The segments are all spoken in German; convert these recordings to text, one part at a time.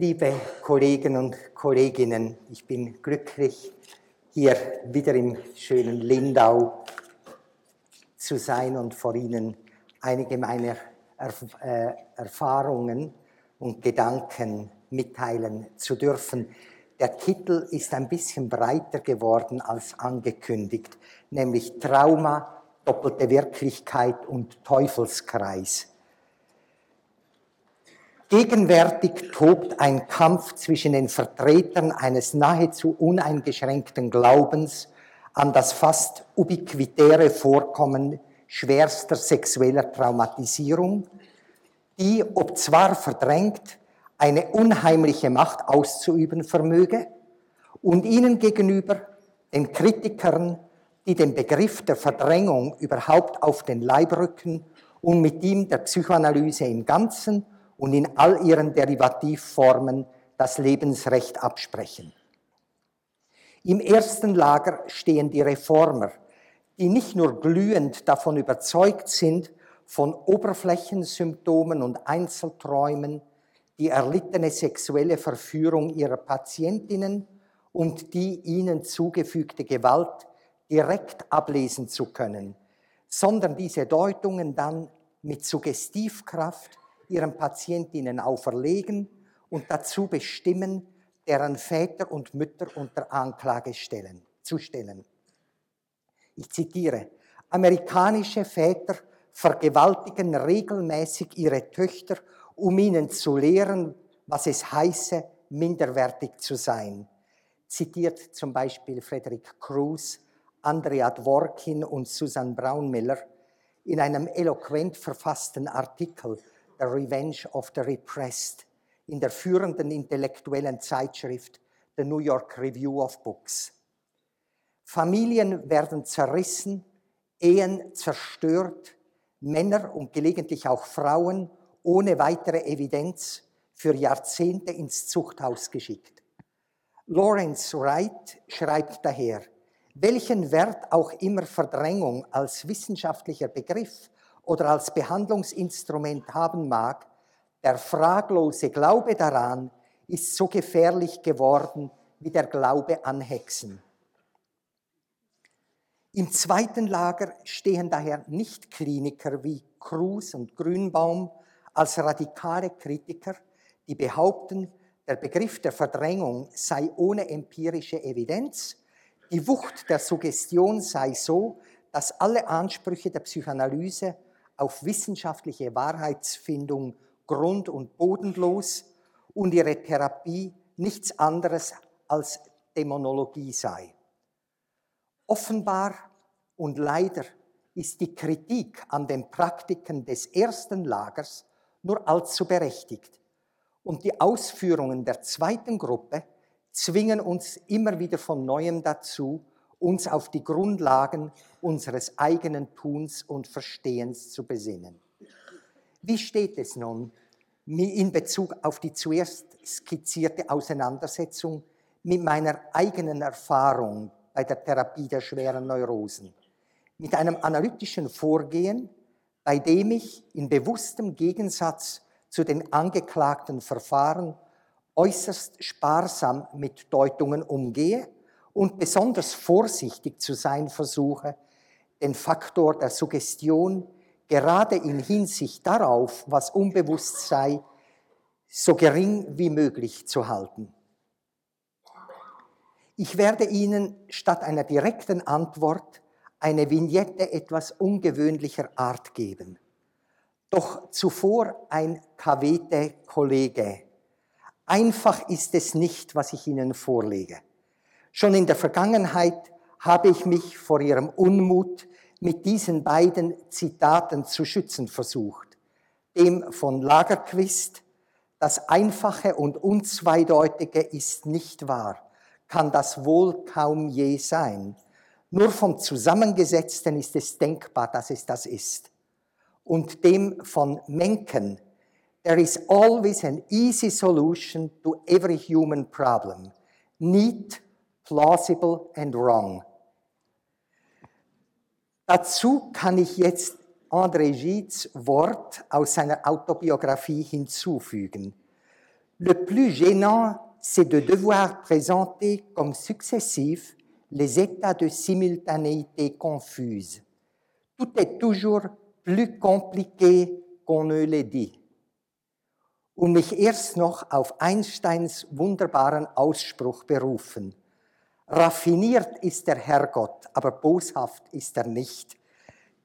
Liebe Kollegen und Kolleginnen, ich bin glücklich, hier wieder im schönen Lindau zu sein und vor Ihnen einige meiner Erf äh, Erfahrungen und Gedanken mitteilen zu dürfen. Der Titel ist ein bisschen breiter geworden als angekündigt, nämlich Trauma, doppelte Wirklichkeit und Teufelskreis. Gegenwärtig tobt ein Kampf zwischen den Vertretern eines nahezu uneingeschränkten Glaubens an das fast ubiquitäre Vorkommen schwerster sexueller Traumatisierung, die, ob zwar verdrängt, eine unheimliche Macht auszuüben vermöge, und ihnen gegenüber den Kritikern, die den Begriff der Verdrängung überhaupt auf den Leib rücken und mit ihm der Psychoanalyse im Ganzen und in all ihren Derivativformen das Lebensrecht absprechen. Im ersten Lager stehen die Reformer, die nicht nur glühend davon überzeugt sind, von Oberflächensymptomen und Einzelträumen die erlittene sexuelle Verführung ihrer Patientinnen und die ihnen zugefügte Gewalt direkt ablesen zu können, sondern diese Deutungen dann mit Suggestivkraft ihren Patientinnen auferlegen und dazu bestimmen, deren Väter und Mütter unter Anklage stellen, zu stellen. Ich zitiere, amerikanische Väter vergewaltigen regelmäßig ihre Töchter, um ihnen zu lehren, was es heiße, minderwertig zu sein. Zitiert zum Beispiel Frederick Cruz, Andrea Dworkin und Susan Braunmiller in einem eloquent verfassten Artikel The Revenge of the Repressed in der führenden intellektuellen Zeitschrift The New York Review of Books. Familien werden zerrissen, Ehen zerstört, Männer und gelegentlich auch Frauen ohne weitere Evidenz für Jahrzehnte ins Zuchthaus geschickt. Lawrence Wright schreibt daher, welchen Wert auch immer Verdrängung als wissenschaftlicher Begriff oder als Behandlungsinstrument haben mag, der fraglose Glaube daran ist so gefährlich geworden wie der Glaube an Hexen. Im zweiten Lager stehen daher nicht Kliniker wie Cruz und Grünbaum als radikale Kritiker, die behaupten, der Begriff der Verdrängung sei ohne empirische Evidenz, die Wucht der Suggestion sei so, dass alle Ansprüche der Psychoanalyse auf wissenschaftliche Wahrheitsfindung grund- und bodenlos und ihre Therapie nichts anderes als Dämonologie sei. Offenbar und leider ist die Kritik an den Praktiken des ersten Lagers nur allzu berechtigt. Und die Ausführungen der zweiten Gruppe zwingen uns immer wieder von neuem dazu, uns auf die Grundlagen unseres eigenen Tuns und Verstehens zu besinnen. Wie steht es nun in Bezug auf die zuerst skizzierte Auseinandersetzung mit meiner eigenen Erfahrung bei der Therapie der schweren Neurosen? Mit einem analytischen Vorgehen, bei dem ich in bewusstem Gegensatz zu den angeklagten Verfahren äußerst sparsam mit Deutungen umgehe und besonders vorsichtig zu sein versuche, den Faktor der Suggestion gerade in Hinsicht darauf, was unbewusst sei, so gering wie möglich zu halten. Ich werde Ihnen statt einer direkten Antwort eine Vignette etwas ungewöhnlicher Art geben. Doch zuvor ein Kavete Kollege. Einfach ist es nicht, was ich Ihnen vorlege. Schon in der Vergangenheit habe ich mich vor ihrem Unmut mit diesen beiden Zitaten zu schützen versucht. Dem von Lagerquist, das Einfache und Unzweideutige ist nicht wahr, kann das wohl kaum je sein. Nur vom Zusammengesetzten ist es denkbar, dass es das ist. Und dem von Mencken, there is always an easy solution to every human problem. Neat plausible and wrong. Dazu kann ich jetzt André Gides Wort aus seiner Autobiografie hinzufügen. Le plus gênant, c'est de devoir présenter comme successifs les états de simultanéité confuse. Tout est toujours plus compliqué qu'on ne le dit. Und mich erst noch auf Einsteins wunderbaren Ausspruch berufen. Raffiniert ist der Herrgott, aber boshaft ist er nicht.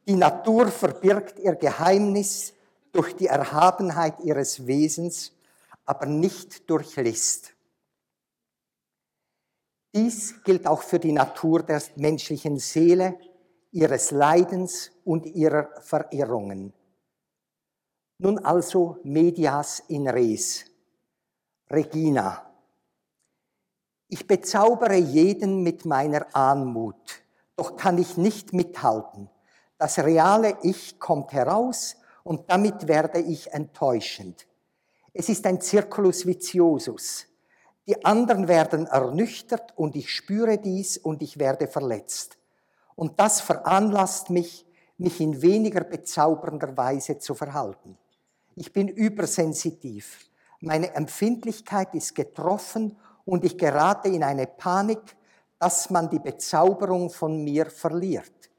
Die Natur verbirgt ihr Geheimnis durch die Erhabenheit ihres Wesens, aber nicht durch List. Dies gilt auch für die Natur der menschlichen Seele, ihres Leidens und ihrer Verirrungen. Nun also medias in res. Regina. Ich bezaubere jeden mit meiner Anmut, doch kann ich nicht mithalten. Das reale Ich kommt heraus und damit werde ich enttäuschend. Es ist ein Circulus viciosus. Die anderen werden ernüchtert und ich spüre dies und ich werde verletzt. Und das veranlasst mich, mich in weniger bezaubernder Weise zu verhalten. Ich bin übersensitiv. Meine Empfindlichkeit ist getroffen und ich gerate in eine Panik, dass man die Bezauberung von mir verliert.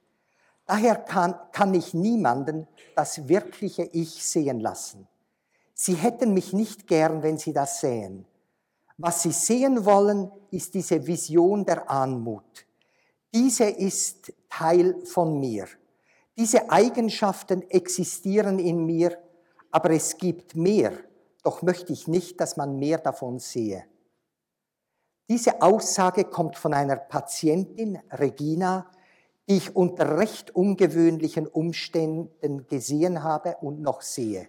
Daher kann, kann ich niemanden das wirkliche Ich sehen lassen. Sie hätten mich nicht gern, wenn sie das sehen. Was sie sehen wollen, ist diese Vision der Anmut. Diese ist Teil von mir. Diese Eigenschaften existieren in mir, aber es gibt mehr, doch möchte ich nicht, dass man mehr davon sehe. Diese Aussage kommt von einer Patientin, Regina, die ich unter recht ungewöhnlichen Umständen gesehen habe und noch sehe.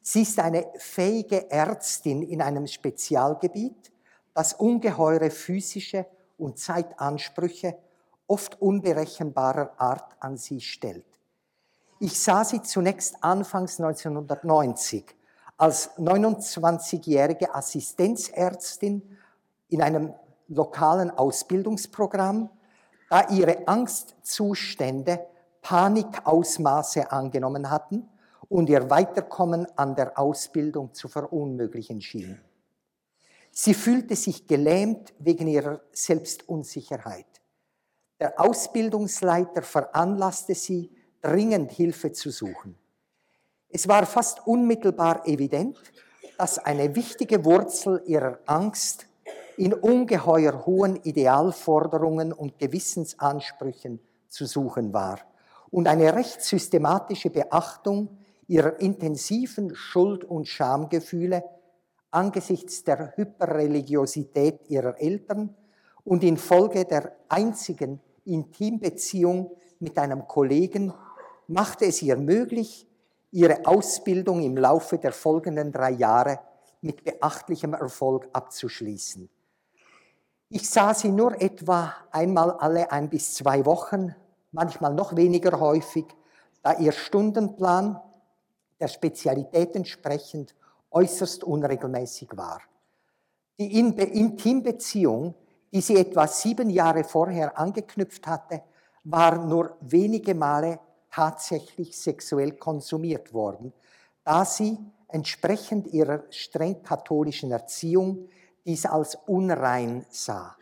Sie ist eine fähige Ärztin in einem Spezialgebiet, das ungeheure physische und Zeitansprüche oft unberechenbarer Art an sie stellt. Ich sah sie zunächst anfangs 1990 als 29-jährige Assistenzärztin in einem lokalen Ausbildungsprogramm da ihre Angstzustände Panikausmaße angenommen hatten und ihr Weiterkommen an der Ausbildung zu verunmöglichen schien. Sie fühlte sich gelähmt wegen ihrer Selbstunsicherheit. Der Ausbildungsleiter veranlasste sie, dringend Hilfe zu suchen. Es war fast unmittelbar evident, dass eine wichtige Wurzel ihrer Angst in ungeheuer hohen Idealforderungen und Gewissensansprüchen zu suchen war und eine recht systematische Beachtung ihrer intensiven Schuld- und Schamgefühle angesichts der Hyperreligiosität ihrer Eltern und infolge der einzigen Intimbeziehung mit einem Kollegen machte es ihr möglich, ihre Ausbildung im Laufe der folgenden drei Jahre mit beachtlichem Erfolg abzuschließen. Ich sah sie nur etwa einmal alle ein bis zwei Wochen, manchmal noch weniger häufig, da ihr Stundenplan der Spezialität entsprechend äußerst unregelmäßig war. Die Intimbeziehung, die sie etwa sieben Jahre vorher angeknüpft hatte, war nur wenige Male tatsächlich sexuell konsumiert worden, da sie entsprechend ihrer streng katholischen Erziehung dies als unrein sah.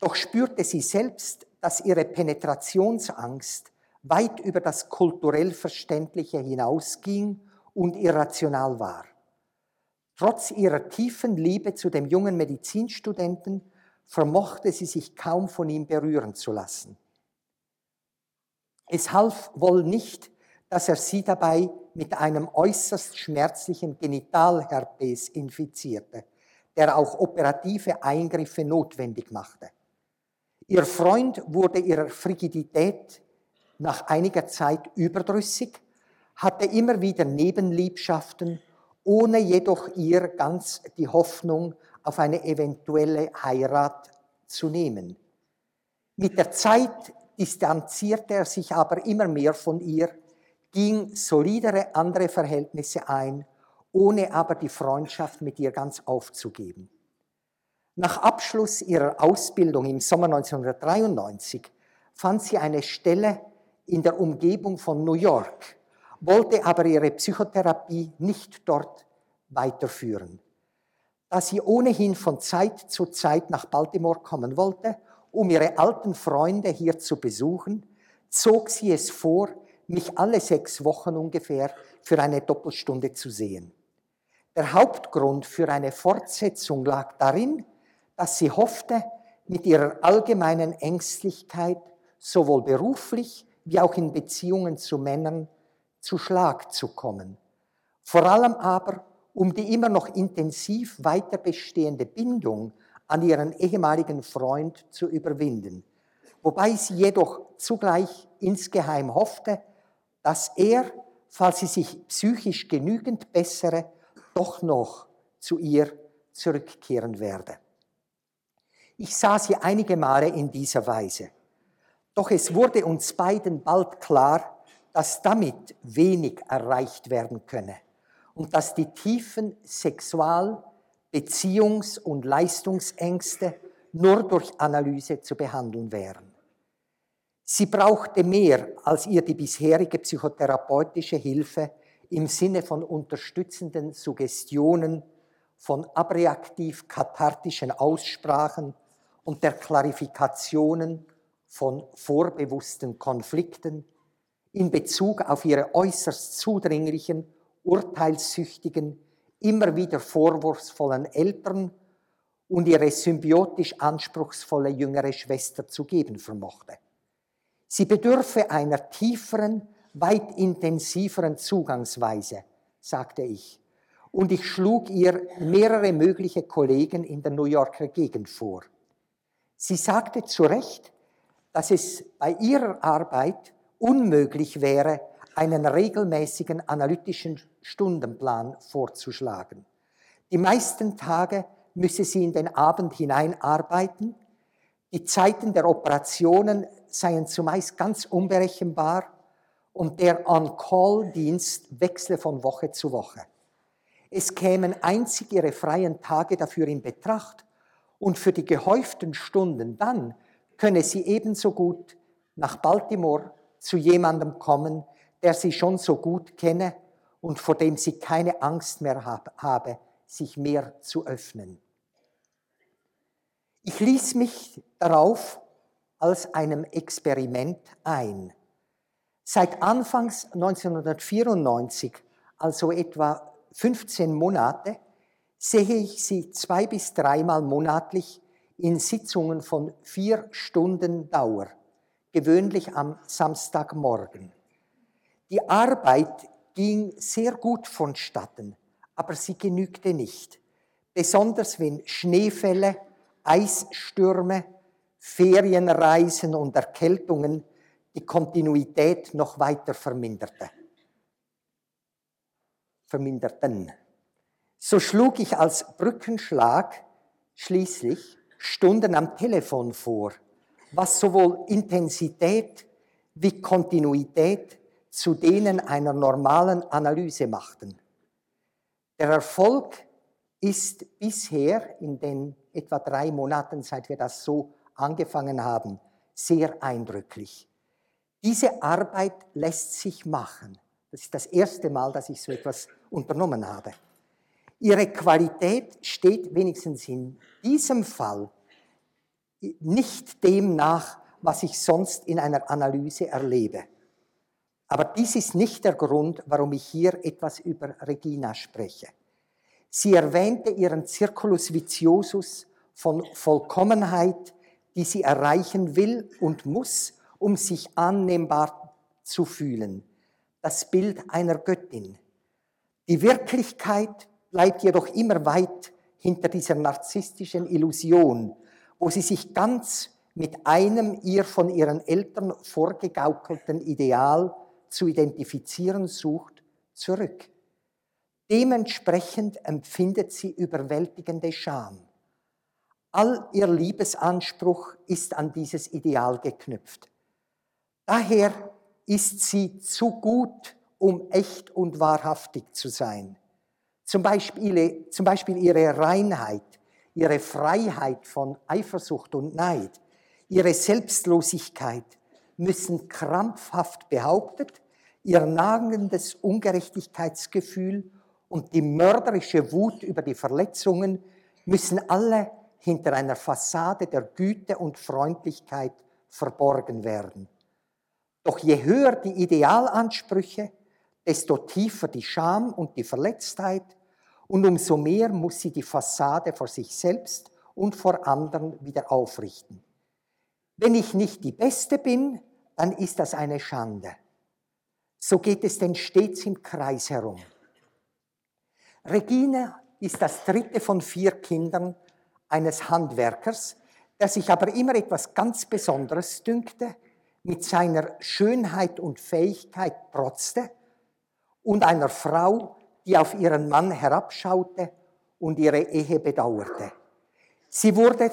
Doch spürte sie selbst, dass ihre Penetrationsangst weit über das kulturell Verständliche hinausging und irrational war. Trotz ihrer tiefen Liebe zu dem jungen Medizinstudenten vermochte sie sich kaum von ihm berühren zu lassen. Es half wohl nicht, dass er sie dabei mit einem äußerst schmerzlichen Genitalherpes infizierte der auch operative Eingriffe notwendig machte. Ihr Freund wurde ihrer Frigidität nach einiger Zeit überdrüssig, hatte immer wieder Nebenliebschaften, ohne jedoch ihr ganz die Hoffnung auf eine eventuelle Heirat zu nehmen. Mit der Zeit distanzierte er sich aber immer mehr von ihr, ging solidere andere Verhältnisse ein ohne aber die Freundschaft mit ihr ganz aufzugeben. Nach Abschluss ihrer Ausbildung im Sommer 1993 fand sie eine Stelle in der Umgebung von New York, wollte aber ihre Psychotherapie nicht dort weiterführen. Da sie ohnehin von Zeit zu Zeit nach Baltimore kommen wollte, um ihre alten Freunde hier zu besuchen, zog sie es vor, mich alle sechs Wochen ungefähr für eine Doppelstunde zu sehen. Der Hauptgrund für eine Fortsetzung lag darin, dass sie hoffte, mit ihrer allgemeinen Ängstlichkeit sowohl beruflich wie auch in Beziehungen zu Männern zu Schlag zu kommen. Vor allem aber, um die immer noch intensiv weiter bestehende Bindung an ihren ehemaligen Freund zu überwinden, wobei sie jedoch zugleich insgeheim hoffte, dass er, falls sie sich psychisch genügend bessere, doch noch zu ihr zurückkehren werde. Ich sah sie einige Male in dieser Weise. Doch es wurde uns beiden bald klar, dass damit wenig erreicht werden könne und dass die tiefen Sexual-, Beziehungs- und Leistungsängste nur durch Analyse zu behandeln wären. Sie brauchte mehr, als ihr die bisherige psychotherapeutische Hilfe im Sinne von unterstützenden Suggestionen, von abreaktiv-kathartischen Aussprachen und der Klarifikationen von vorbewussten Konflikten in Bezug auf ihre äußerst zudringlichen, urteilssüchtigen, immer wieder vorwurfsvollen Eltern und ihre symbiotisch anspruchsvolle jüngere Schwester zu geben vermochte. Sie bedürfe einer tieferen, weit intensiveren Zugangsweise, sagte ich, und ich schlug ihr mehrere mögliche Kollegen in der New Yorker Gegend vor. Sie sagte zu Recht, dass es bei ihrer Arbeit unmöglich wäre, einen regelmäßigen analytischen Stundenplan vorzuschlagen. Die meisten Tage müsse sie in den Abend hineinarbeiten. Die Zeiten der Operationen seien zumeist ganz unberechenbar und der On-Call-Dienst wechsle von Woche zu Woche. Es kämen einzig ihre freien Tage dafür in Betracht und für die gehäuften Stunden dann könne sie ebenso gut nach Baltimore zu jemandem kommen, der sie schon so gut kenne und vor dem sie keine Angst mehr habe, sich mehr zu öffnen. Ich ließ mich darauf als einem Experiment ein. Seit Anfangs 1994, also etwa 15 Monate, sehe ich sie zwei bis dreimal monatlich in Sitzungen von vier Stunden Dauer, gewöhnlich am Samstagmorgen. Die Arbeit ging sehr gut vonstatten, aber sie genügte nicht, besonders wenn Schneefälle, Eisstürme, Ferienreisen und Erkältungen die Kontinuität noch weiter verminderte. verminderten. So schlug ich als Brückenschlag schließlich Stunden am Telefon vor, was sowohl Intensität wie Kontinuität zu denen einer normalen Analyse machten. Der Erfolg ist bisher in den etwa drei Monaten, seit wir das so angefangen haben, sehr eindrücklich. Diese Arbeit lässt sich machen. Das ist das erste Mal, dass ich so etwas unternommen habe. Ihre Qualität steht wenigstens in diesem Fall nicht dem nach, was ich sonst in einer Analyse erlebe. Aber dies ist nicht der Grund, warum ich hier etwas über Regina spreche. Sie erwähnte ihren Circulus viciosus von Vollkommenheit, die sie erreichen will und muss, um sich annehmbar zu fühlen. Das Bild einer Göttin. Die Wirklichkeit bleibt jedoch immer weit hinter dieser narzisstischen Illusion, wo sie sich ganz mit einem ihr von ihren Eltern vorgegaukelten Ideal zu identifizieren sucht, zurück. Dementsprechend empfindet sie überwältigende Scham. All ihr Liebesanspruch ist an dieses Ideal geknüpft. Daher ist sie zu gut, um echt und wahrhaftig zu sein. Zum Beispiel, zum Beispiel ihre Reinheit, ihre Freiheit von Eifersucht und Neid, ihre Selbstlosigkeit müssen krampfhaft behauptet, ihr nagendes Ungerechtigkeitsgefühl und die mörderische Wut über die Verletzungen, müssen alle hinter einer Fassade der Güte und Freundlichkeit verborgen werden. Doch je höher die Idealansprüche, desto tiefer die Scham und die Verletztheit und umso mehr muss sie die Fassade vor sich selbst und vor anderen wieder aufrichten. Wenn ich nicht die Beste bin, dann ist das eine Schande. So geht es denn stets im Kreis herum. Regine ist das dritte von vier Kindern eines Handwerkers, der sich aber immer etwas ganz Besonderes dünkte, mit seiner Schönheit und Fähigkeit protzte und einer Frau, die auf ihren Mann herabschaute und ihre Ehe bedauerte. Sie wurde,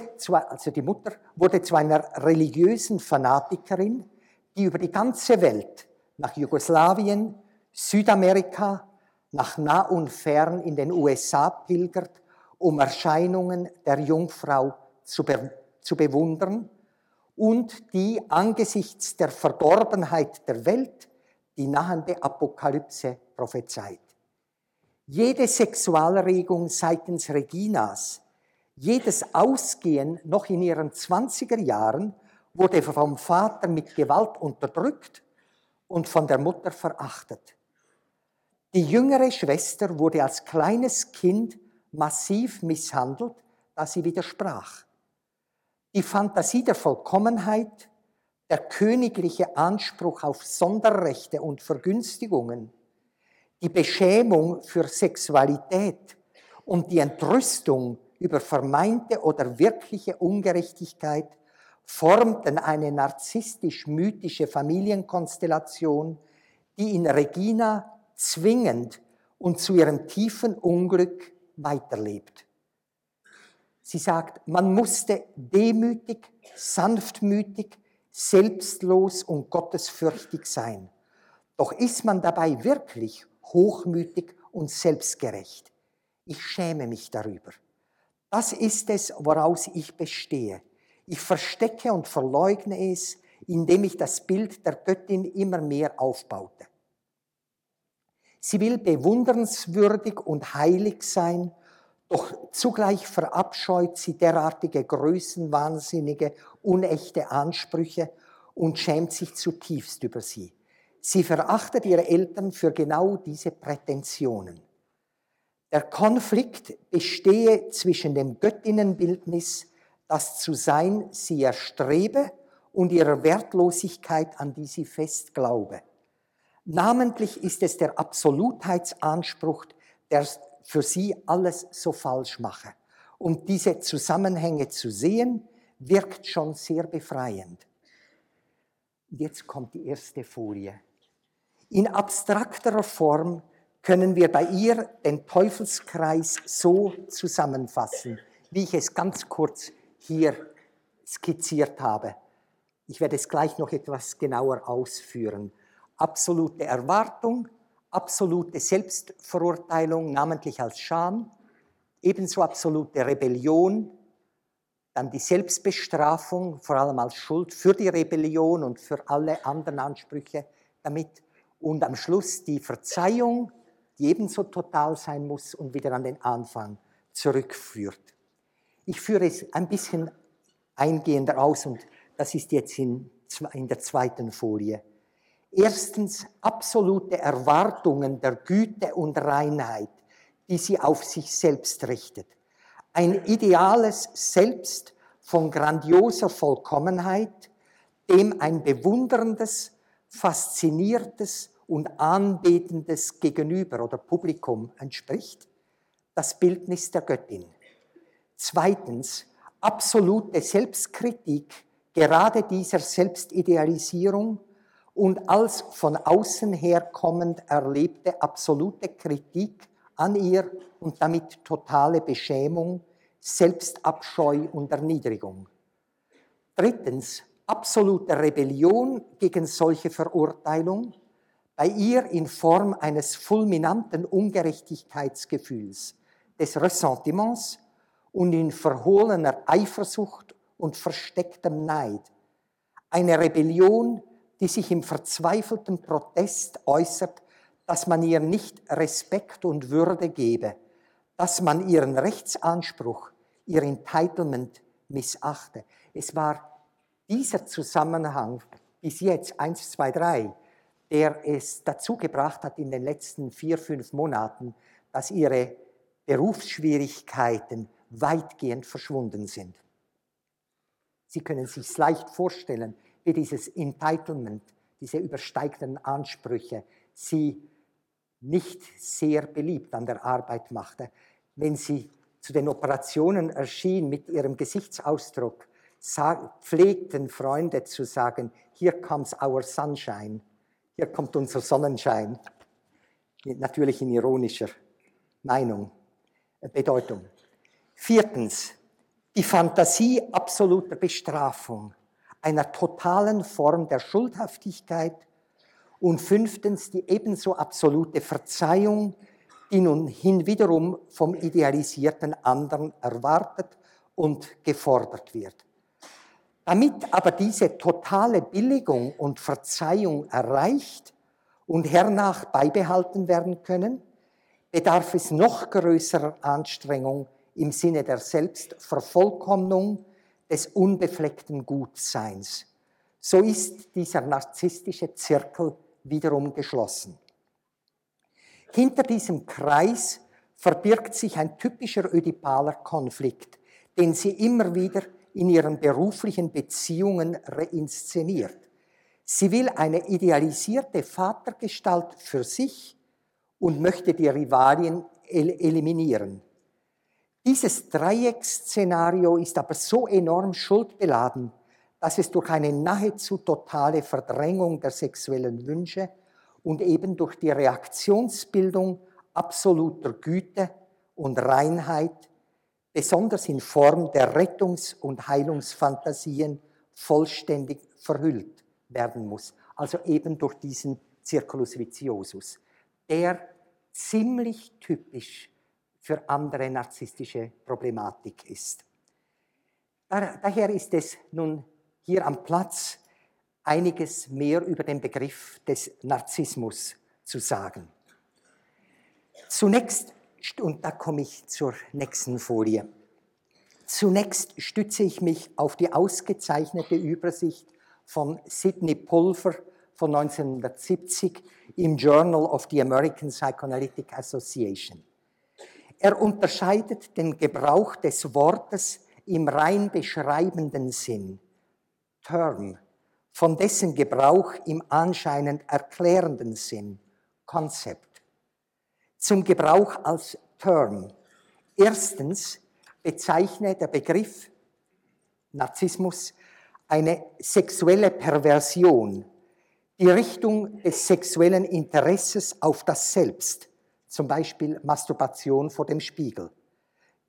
also die Mutter, wurde zu einer religiösen Fanatikerin, die über die ganze Welt, nach Jugoslawien, Südamerika, nach nah und fern in den USA pilgert, um Erscheinungen der Jungfrau zu, be zu bewundern und die angesichts der Verdorbenheit der Welt die nahende Apokalypse prophezeit. Jede Sexualregung seitens Reginas, jedes Ausgehen noch in ihren 20er Jahren wurde vom Vater mit Gewalt unterdrückt und von der Mutter verachtet. Die jüngere Schwester wurde als kleines Kind massiv misshandelt, da sie widersprach. Die Fantasie der Vollkommenheit, der königliche Anspruch auf Sonderrechte und Vergünstigungen, die Beschämung für Sexualität und die Entrüstung über vermeinte oder wirkliche Ungerechtigkeit formten eine narzisstisch-mythische Familienkonstellation, die in Regina zwingend und zu ihrem tiefen Unglück weiterlebt. Sie sagt, man musste demütig, sanftmütig, selbstlos und gottesfürchtig sein. Doch ist man dabei wirklich hochmütig und selbstgerecht? Ich schäme mich darüber. Das ist es, woraus ich bestehe. Ich verstecke und verleugne es, indem ich das Bild der Göttin immer mehr aufbaute. Sie will bewundernswürdig und heilig sein, doch zugleich verabscheut sie derartige größenwahnsinnige, unechte Ansprüche und schämt sich zutiefst über sie. Sie verachtet ihre Eltern für genau diese Prätensionen. Der Konflikt bestehe zwischen dem Göttinnenbildnis, das zu sein sie erstrebe, und ihrer Wertlosigkeit, an die sie fest glaube. Namentlich ist es der Absolutheitsanspruch, der für sie alles so falsch mache. Um diese Zusammenhänge zu sehen, wirkt schon sehr befreiend. Jetzt kommt die erste Folie. In abstrakterer Form können wir bei ihr den Teufelskreis so zusammenfassen, wie ich es ganz kurz hier skizziert habe. Ich werde es gleich noch etwas genauer ausführen absolute Erwartung, absolute Selbstverurteilung, namentlich als Scham, ebenso absolute Rebellion, dann die Selbstbestrafung, vor allem als Schuld für die Rebellion und für alle anderen Ansprüche damit und am Schluss die Verzeihung, die ebenso total sein muss und wieder an den Anfang zurückführt. Ich führe es ein bisschen eingehender aus und das ist jetzt in, in der zweiten Folie. Erstens absolute Erwartungen der Güte und Reinheit, die sie auf sich selbst richtet. Ein ideales Selbst von grandioser Vollkommenheit, dem ein bewunderndes, fasziniertes und anbetendes Gegenüber oder Publikum entspricht, das Bildnis der Göttin. Zweitens, absolute Selbstkritik gerade dieser Selbstidealisierung und als von außen her kommend erlebte absolute Kritik an ihr und damit totale Beschämung, Selbstabscheu und Erniedrigung. Drittens, absolute Rebellion gegen solche Verurteilung, bei ihr in Form eines fulminanten Ungerechtigkeitsgefühls, des Ressentiments und in verhohlener Eifersucht und verstecktem Neid. Eine Rebellion, die sich im verzweifelten Protest äußert, dass man ihr nicht Respekt und Würde gebe, dass man ihren Rechtsanspruch, ihr Entitlement missachte. Es war dieser Zusammenhang bis jetzt, 1, 2, 3, der es dazu gebracht hat in den letzten vier, fünf Monaten, dass ihre Berufsschwierigkeiten weitgehend verschwunden sind. Sie können sich leicht vorstellen, wie dieses Entitlement, diese übersteigenden Ansprüche, sie nicht sehr beliebt an der Arbeit machte. Wenn sie zu den Operationen erschien mit ihrem Gesichtsausdruck, pflegten Freunde zu sagen, here comes our sunshine, hier kommt unser Sonnenschein, natürlich in ironischer Meinung, äh, Bedeutung. Viertens, die Fantasie absoluter Bestrafung, einer totalen Form der Schuldhaftigkeit und fünftens die ebenso absolute Verzeihung, die nun hinwiederum vom idealisierten anderen erwartet und gefordert wird. Damit aber diese totale Billigung und Verzeihung erreicht und hernach beibehalten werden können, bedarf es noch größerer Anstrengung im Sinne der Selbstvervollkommnung des unbefleckten Gutseins. So ist dieser narzisstische Zirkel wiederum geschlossen. Hinter diesem Kreis verbirgt sich ein typischer ödipaler Konflikt, den sie immer wieder in ihren beruflichen Beziehungen reinszeniert. Sie will eine idealisierte Vatergestalt für sich und möchte die Rivalien eliminieren. Dieses Dreiecksszenario ist aber so enorm schuldbeladen, dass es durch eine nahezu totale Verdrängung der sexuellen Wünsche und eben durch die Reaktionsbildung absoluter Güte und Reinheit, besonders in Form der Rettungs- und Heilungsfantasien, vollständig verhüllt werden muss. Also eben durch diesen Circulus viciosus, der ziemlich typisch für andere narzisstische Problematik ist. Daher ist es nun hier am Platz einiges mehr über den Begriff des Narzissmus zu sagen. Zunächst, und da komme ich zur nächsten Folie, zunächst stütze ich mich auf die ausgezeichnete Übersicht von Sidney Pulver von 1970 im Journal of the American Psychoanalytic Association. Er unterscheidet den Gebrauch des Wortes im rein beschreibenden Sinn Term, von dessen Gebrauch im anscheinend erklärenden Sinn, Konzept. Zum Gebrauch als Term. Erstens bezeichnet der Begriff Narzissmus eine sexuelle Perversion, die Richtung des sexuellen Interesses auf das Selbst, zum Beispiel Masturbation vor dem Spiegel.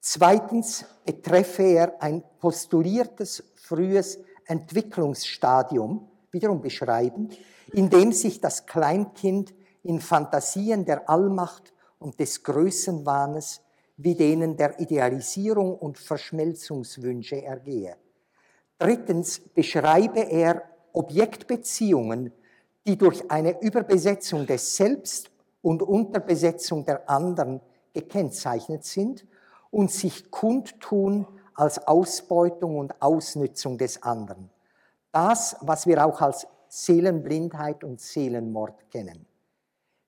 Zweitens betreffe er ein postuliertes frühes Entwicklungsstadium wiederum beschreiben, in dem sich das Kleinkind in Fantasien der Allmacht und des Größenwahnes wie denen der Idealisierung und Verschmelzungswünsche ergehe. Drittens beschreibe er Objektbeziehungen, die durch eine Überbesetzung des Selbst und Unterbesetzung der anderen gekennzeichnet sind und sich kundtun als Ausbeutung und Ausnützung des anderen. Das, was wir auch als Seelenblindheit und Seelenmord kennen.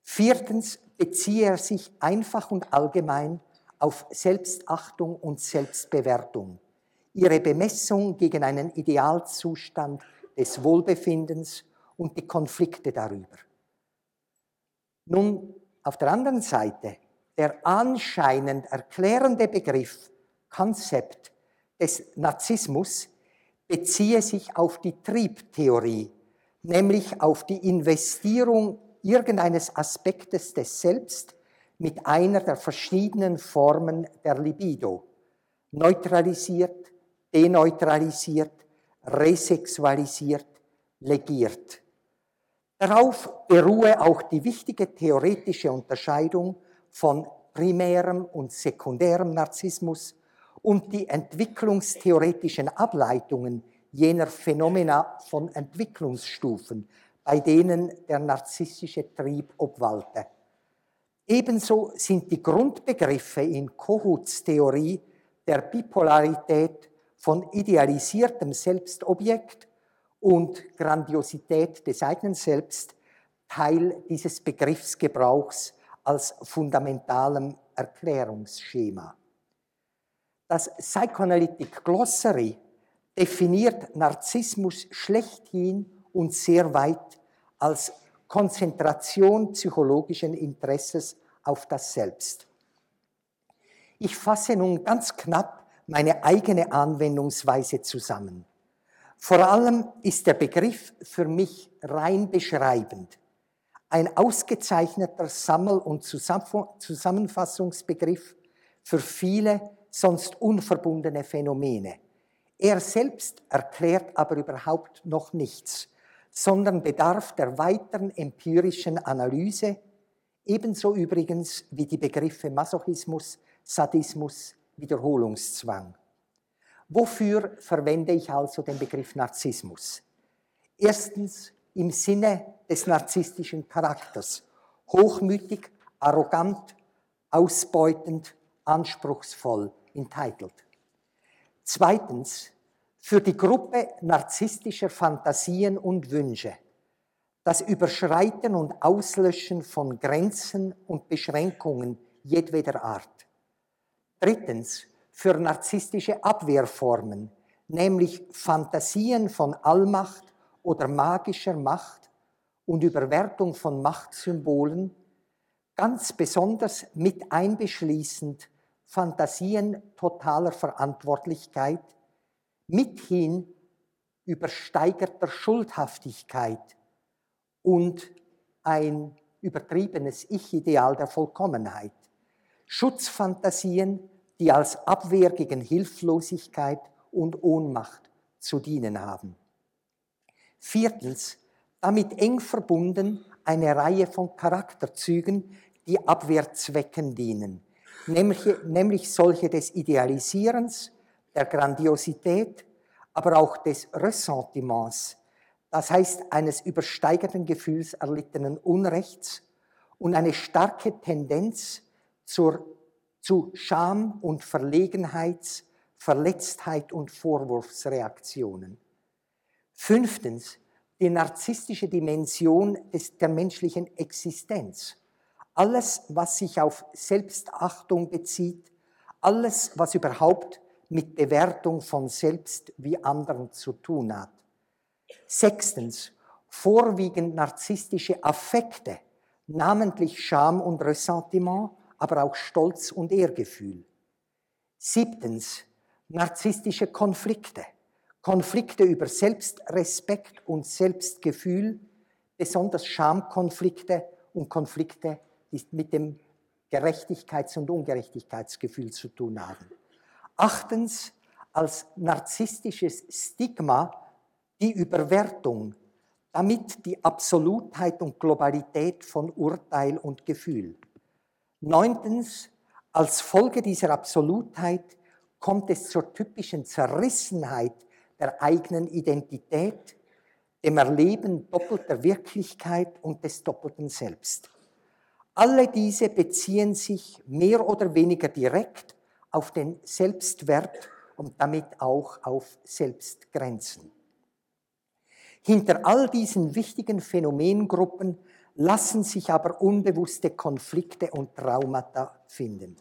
Viertens beziehe er sich einfach und allgemein auf Selbstachtung und Selbstbewertung, ihre Bemessung gegen einen Idealzustand des Wohlbefindens und die Konflikte darüber. Nun, auf der anderen Seite, der anscheinend erklärende Begriff Konzept des Narzissmus beziehe sich auf die Triebtheorie, nämlich auf die Investierung irgendeines Aspektes des Selbst mit einer der verschiedenen Formen der Libido, neutralisiert, deneutralisiert, resexualisiert, legiert. Darauf beruhe auch die wichtige theoretische Unterscheidung von primärem und sekundärem Narzissmus und die entwicklungstheoretischen Ableitungen jener Phänomena von Entwicklungsstufen, bei denen der narzisstische Trieb obwalte. Ebenso sind die Grundbegriffe in Kohuts Theorie der Bipolarität von idealisiertem Selbstobjekt und Grandiosität des eigenen Selbst Teil dieses Begriffsgebrauchs als fundamentalem Erklärungsschema. Das Psychoanalytic Glossary definiert Narzissmus schlechthin und sehr weit als Konzentration psychologischen Interesses auf das Selbst. Ich fasse nun ganz knapp meine eigene Anwendungsweise zusammen. Vor allem ist der Begriff für mich rein beschreibend. Ein ausgezeichneter Sammel- und Zusammenfassungsbegriff für viele sonst unverbundene Phänomene. Er selbst erklärt aber überhaupt noch nichts, sondern bedarf der weiteren empirischen Analyse, ebenso übrigens wie die Begriffe Masochismus, Sadismus, Wiederholungszwang. Wofür verwende ich also den Begriff Narzissmus? Erstens im Sinne des narzisstischen Charakters. Hochmütig, arrogant, ausbeutend, anspruchsvoll, entitled. Zweitens für die Gruppe narzisstischer Fantasien und Wünsche. Das Überschreiten und Auslöschen von Grenzen und Beschränkungen jedweder Art. Drittens für narzisstische Abwehrformen, nämlich Fantasien von Allmacht oder magischer Macht und Überwertung von Machtsymbolen, ganz besonders mit einbeschließend Fantasien totaler Verantwortlichkeit, mithin übersteigerter Schuldhaftigkeit und ein übertriebenes Ich-Ideal der Vollkommenheit. Schutzfantasien, die als Abwehr gegen Hilflosigkeit und Ohnmacht zu dienen haben. Viertens, damit eng verbunden eine Reihe von Charakterzügen, die Abwehrzwecken dienen, nämlich, nämlich solche des Idealisierens, der Grandiosität, aber auch des Ressentiments, das heißt eines übersteigerten Gefühls erlittenen Unrechts und eine starke Tendenz zur zu Scham und Verlegenheits, Verletztheit und Vorwurfsreaktionen. Fünftens, die narzisstische Dimension des, der menschlichen Existenz. Alles, was sich auf Selbstachtung bezieht, alles, was überhaupt mit Bewertung von selbst wie anderen zu tun hat. Sechstens, vorwiegend narzisstische Affekte, namentlich Scham und Ressentiment, aber auch Stolz und Ehrgefühl. Siebtens, narzisstische Konflikte. Konflikte über Selbstrespekt und Selbstgefühl, besonders Schamkonflikte und Konflikte, die mit dem Gerechtigkeits- und Ungerechtigkeitsgefühl zu tun haben. Achtens, als narzisstisches Stigma die Überwertung, damit die Absolutheit und Globalität von Urteil und Gefühl. Neuntens, als Folge dieser Absolutheit kommt es zur typischen Zerrissenheit der eigenen Identität, dem Erleben doppelter Wirklichkeit und des doppelten Selbst. Alle diese beziehen sich mehr oder weniger direkt auf den Selbstwert und damit auch auf Selbstgrenzen. Hinter all diesen wichtigen Phänomengruppen lassen sich aber unbewusste Konflikte und Traumata finden.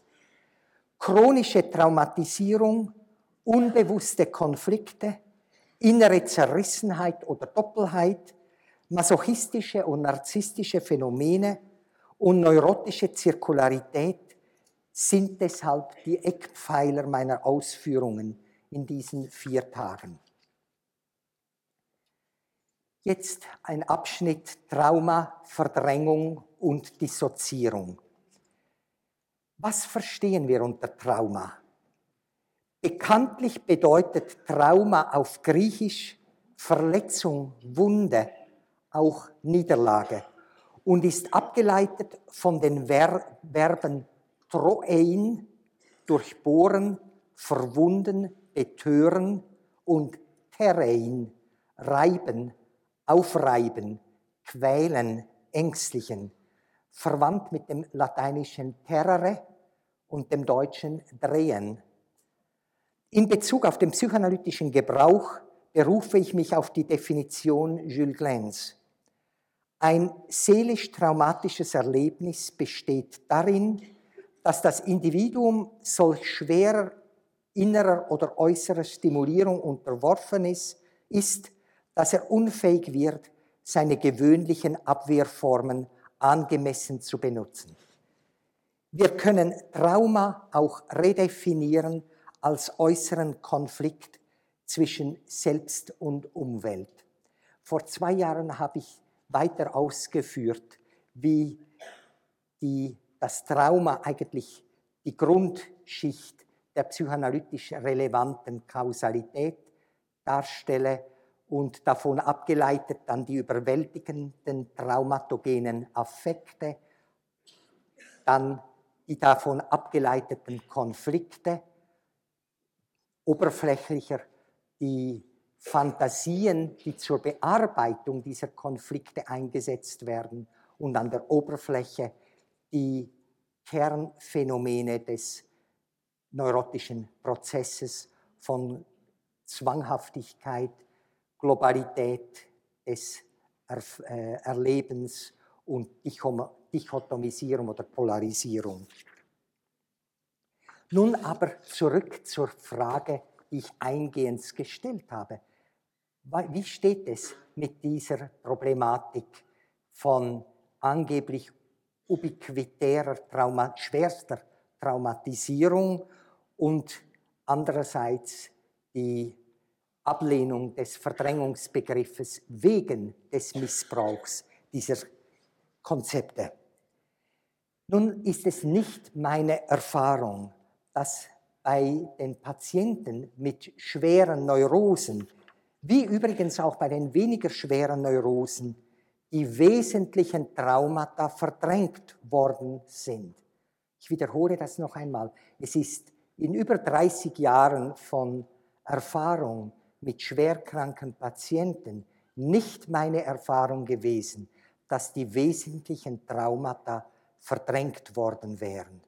Chronische Traumatisierung, unbewusste Konflikte, innere Zerrissenheit oder Doppelheit, masochistische und narzisstische Phänomene und neurotische Zirkularität sind deshalb die Eckpfeiler meiner Ausführungen in diesen vier Tagen. Jetzt ein Abschnitt Trauma, Verdrängung und Dissoziierung. Was verstehen wir unter Trauma? Bekanntlich bedeutet Trauma auf Griechisch Verletzung, Wunde, auch Niederlage und ist abgeleitet von den Ver Verben troein, durchbohren, verwunden, betören und terrein, reiben, aufreiben, quälen, ängstlichen, verwandt mit dem lateinischen terrere und dem deutschen drehen. In Bezug auf den psychoanalytischen Gebrauch berufe ich mich auf die Definition Jules Glens. Ein seelisch traumatisches Erlebnis besteht darin, dass das Individuum solch schwerer innerer oder äußerer Stimulierung unterworfen ist, ist, dass er unfähig wird, seine gewöhnlichen Abwehrformen angemessen zu benutzen. Wir können Trauma auch redefinieren als äußeren Konflikt zwischen Selbst und Umwelt. Vor zwei Jahren habe ich weiter ausgeführt, wie die, das Trauma eigentlich die Grundschicht der psychoanalytisch relevanten Kausalität darstelle und davon abgeleitet dann die überwältigenden traumatogenen Affekte, dann die davon abgeleiteten Konflikte, oberflächlicher die Fantasien, die zur Bearbeitung dieser Konflikte eingesetzt werden und an der Oberfläche die Kernphänomene des neurotischen Prozesses von Zwanghaftigkeit, Globalität des äh, Erlebens und Dichotomisierung oder Polarisierung. Nun aber zurück zur Frage, die ich eingehend gestellt habe. Wie steht es mit dieser Problematik von angeblich ubiquitärer, Trauma, schwerster Traumatisierung und andererseits die Ablehnung des Verdrängungsbegriffes wegen des Missbrauchs dieser Konzepte. Nun ist es nicht meine Erfahrung, dass bei den Patienten mit schweren Neurosen, wie übrigens auch bei den weniger schweren Neurosen, die wesentlichen Traumata verdrängt worden sind. Ich wiederhole das noch einmal. Es ist in über 30 Jahren von Erfahrung mit schwerkranken Patienten nicht meine Erfahrung gewesen, dass die wesentlichen Traumata verdrängt worden wären.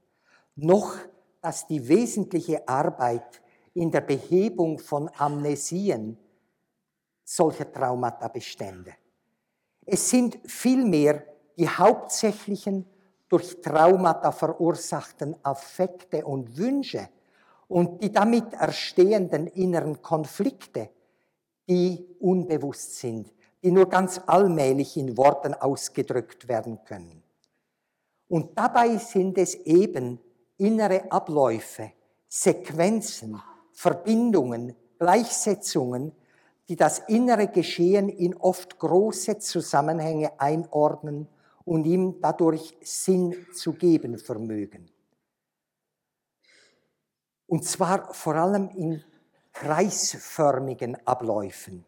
Noch, dass die wesentliche Arbeit in der Behebung von Amnesien solcher Traumata bestände. Es sind vielmehr die hauptsächlichen durch Traumata verursachten Affekte und Wünsche und die damit erstehenden inneren Konflikte, die unbewusst sind, die nur ganz allmählich in Worten ausgedrückt werden können. Und dabei sind es eben innere Abläufe, Sequenzen, Verbindungen, Gleichsetzungen, die das innere Geschehen in oft große Zusammenhänge einordnen und ihm dadurch Sinn zu geben vermögen. Und zwar vor allem in kreisförmigen Abläufen.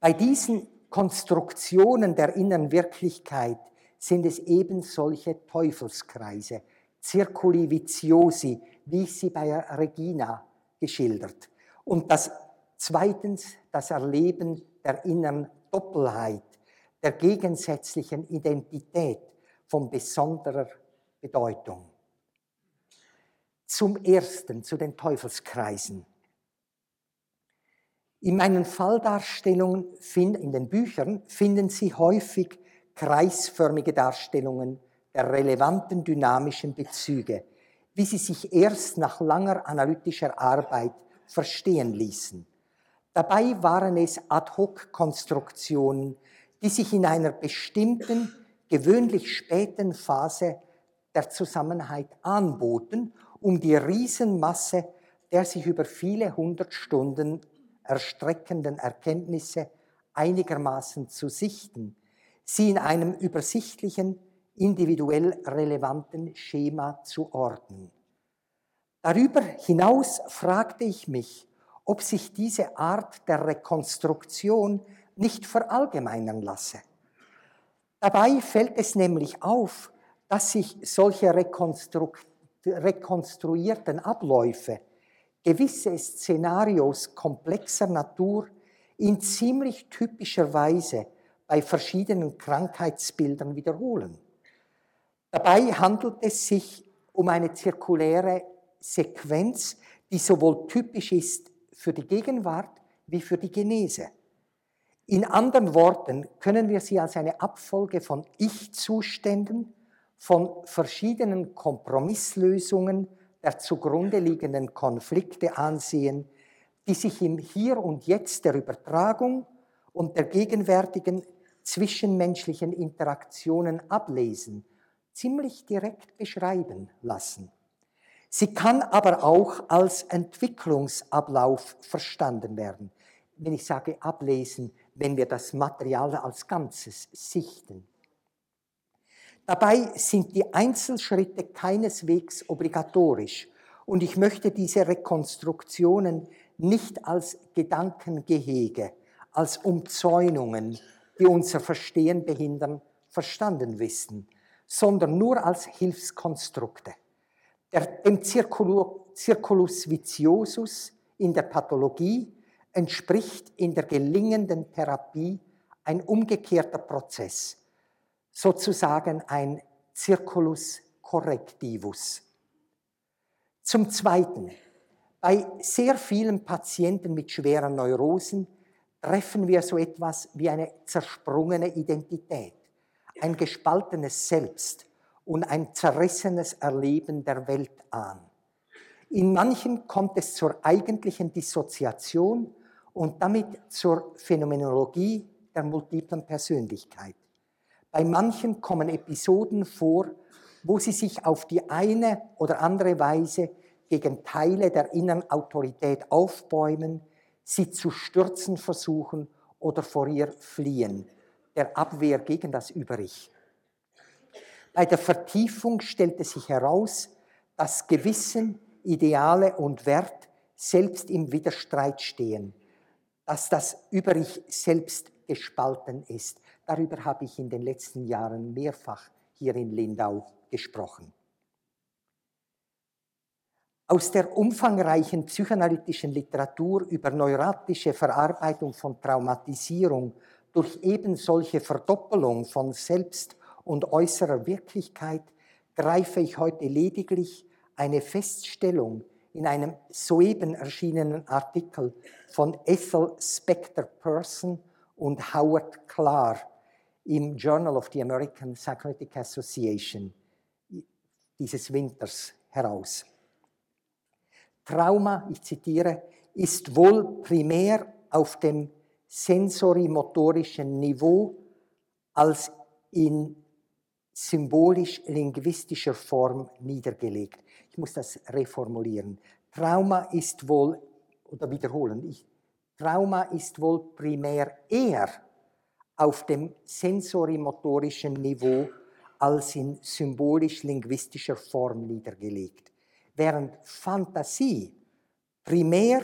Bei diesen Konstruktionen der inneren Wirklichkeit sind es eben solche Teufelskreise, Circuli viziosi, wie ich sie bei Regina geschildert. Und das zweitens das Erleben der inneren Doppelheit, der gegensätzlichen Identität von besonderer Bedeutung. Zum Ersten, zu den Teufelskreisen. In meinen Falldarstellungen, in den Büchern, finden Sie häufig kreisförmige Darstellungen der relevanten dynamischen Bezüge, wie sie sich erst nach langer analytischer Arbeit verstehen ließen. Dabei waren es Ad-hoc-Konstruktionen, die sich in einer bestimmten, gewöhnlich späten Phase der Zusammenhalt anboten, um die Riesenmasse der sich über viele hundert Stunden erstreckenden Erkenntnisse einigermaßen zu sichten, sie in einem übersichtlichen, individuell relevanten Schema zu ordnen. Darüber hinaus fragte ich mich, ob sich diese Art der Rekonstruktion nicht verallgemeinern lasse. Dabei fällt es nämlich auf, dass sich solche rekonstru rekonstruierten Abläufe, gewisse Szenarios komplexer Natur in ziemlich typischer Weise bei verschiedenen Krankheitsbildern wiederholen. Dabei handelt es sich um eine zirkuläre Sequenz, die sowohl typisch ist für die Gegenwart wie für die Genese. In anderen Worten können wir sie als eine Abfolge von Ich-Zuständen, von verschiedenen Kompromisslösungen der zugrunde liegenden Konflikte ansehen, die sich im Hier und Jetzt der Übertragung und der gegenwärtigen zwischenmenschlichen Interaktionen ablesen, ziemlich direkt beschreiben lassen. Sie kann aber auch als Entwicklungsablauf verstanden werden. Wenn ich sage ablesen, wenn wir das Material als Ganzes sichten. Dabei sind die Einzelschritte keineswegs obligatorisch und ich möchte diese Rekonstruktionen nicht als Gedankengehege, als Umzäunungen, die unser Verstehen behindern, verstanden wissen, sondern nur als Hilfskonstrukte. Der, dem Circulus viciosus in der Pathologie entspricht in der gelingenden Therapie ein umgekehrter Prozess, sozusagen ein Circulus correctivus. Zum Zweiten, bei sehr vielen Patienten mit schweren Neurosen treffen wir so etwas wie eine zersprungene Identität, ein gespaltenes Selbst und ein zerrissenes Erleben der Welt an. In manchen kommt es zur eigentlichen Dissoziation und damit zur Phänomenologie der multiplen Persönlichkeit. Bei manchen kommen Episoden vor, wo sie sich auf die eine oder andere Weise gegen Teile der inneren Autorität aufbäumen, sie zu stürzen versuchen oder vor ihr fliehen, der Abwehr gegen das Über-Ich. Bei der Vertiefung stellte sich heraus, dass Gewissen, Ideale und Wert selbst im Widerstreit stehen, dass das Über-Ich selbst gespalten ist, Darüber habe ich in den letzten Jahren mehrfach hier in Lindau gesprochen. Aus der umfangreichen psychoanalytischen Literatur über neurotische Verarbeitung von Traumatisierung durch eben solche Verdoppelung von Selbst und äußerer Wirklichkeit greife ich heute lediglich eine Feststellung in einem soeben erschienenen Artikel von Ethel Specter Person und Howard Clark im Journal of the American Psychoanalytic Association dieses Winters heraus. Trauma, ich zitiere, ist wohl primär auf dem sensorimotorischen Niveau als in symbolisch-linguistischer Form niedergelegt. Ich muss das reformulieren. Trauma ist wohl, oder wiederholen, ich, Trauma ist wohl primär eher auf dem sensorimotorischen Niveau als in symbolisch-linguistischer Form niedergelegt, während Fantasie primär,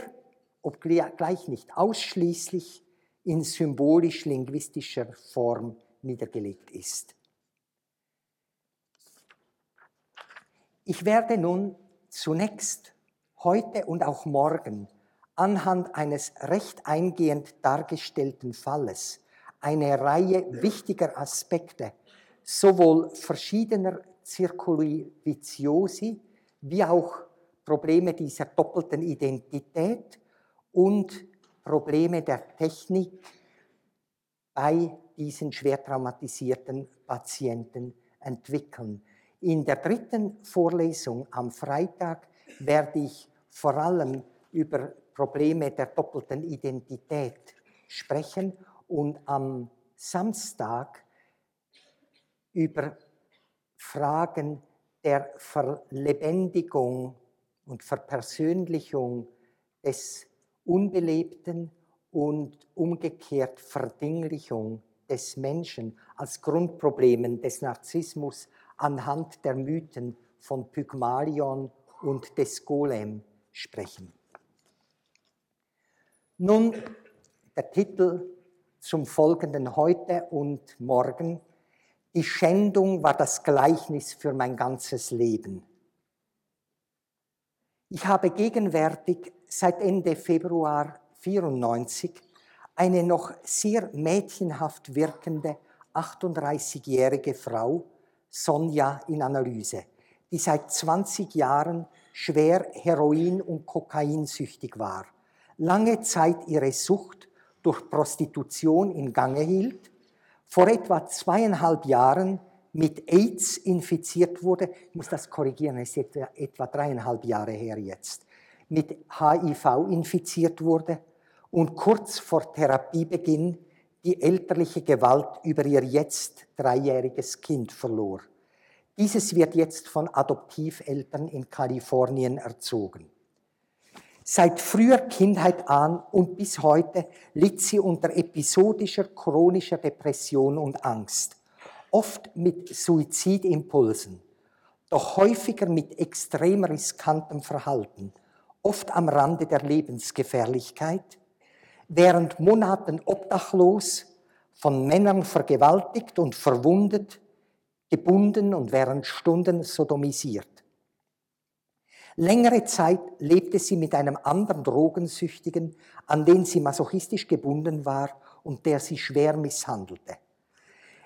obgleich nicht ausschließlich, in symbolisch-linguistischer Form niedergelegt ist. Ich werde nun zunächst heute und auch morgen anhand eines recht eingehend dargestellten Falles eine Reihe wichtiger Aspekte, sowohl verschiedener Circuli viciosi wie auch Probleme dieser doppelten Identität und Probleme der Technik bei diesen schwer traumatisierten Patienten entwickeln. In der dritten Vorlesung am Freitag werde ich vor allem über Probleme der doppelten Identität sprechen und am Samstag über Fragen der Verlebendigung und Verpersönlichung des Unbelebten und umgekehrt Verdinglichung des Menschen als Grundproblemen des Narzissmus anhand der Mythen von Pygmalion und des Golem sprechen. Nun, der Titel zum folgenden heute und morgen. Die Schändung war das Gleichnis für mein ganzes Leben. Ich habe gegenwärtig seit Ende Februar 94 eine noch sehr mädchenhaft wirkende 38-jährige Frau, Sonja, in Analyse, die seit 20 Jahren schwer Heroin- und Kokainsüchtig war, lange Zeit ihre Sucht durch Prostitution in Gange hielt, vor etwa zweieinhalb Jahren mit AIDS infiziert wurde, ich muss das korrigieren, es ist etwa dreieinhalb Jahre her jetzt, mit HIV infiziert wurde und kurz vor Therapiebeginn die elterliche Gewalt über ihr jetzt dreijähriges Kind verlor. Dieses wird jetzt von Adoptiveltern in Kalifornien erzogen. Seit früher Kindheit an und bis heute litt sie unter episodischer chronischer Depression und Angst, oft mit Suizidimpulsen, doch häufiger mit extrem riskantem Verhalten, oft am Rande der Lebensgefährlichkeit, während Monaten obdachlos, von Männern vergewaltigt und verwundet, gebunden und während Stunden sodomisiert. Längere Zeit lebte sie mit einem anderen Drogensüchtigen, an den sie masochistisch gebunden war und der sie schwer misshandelte.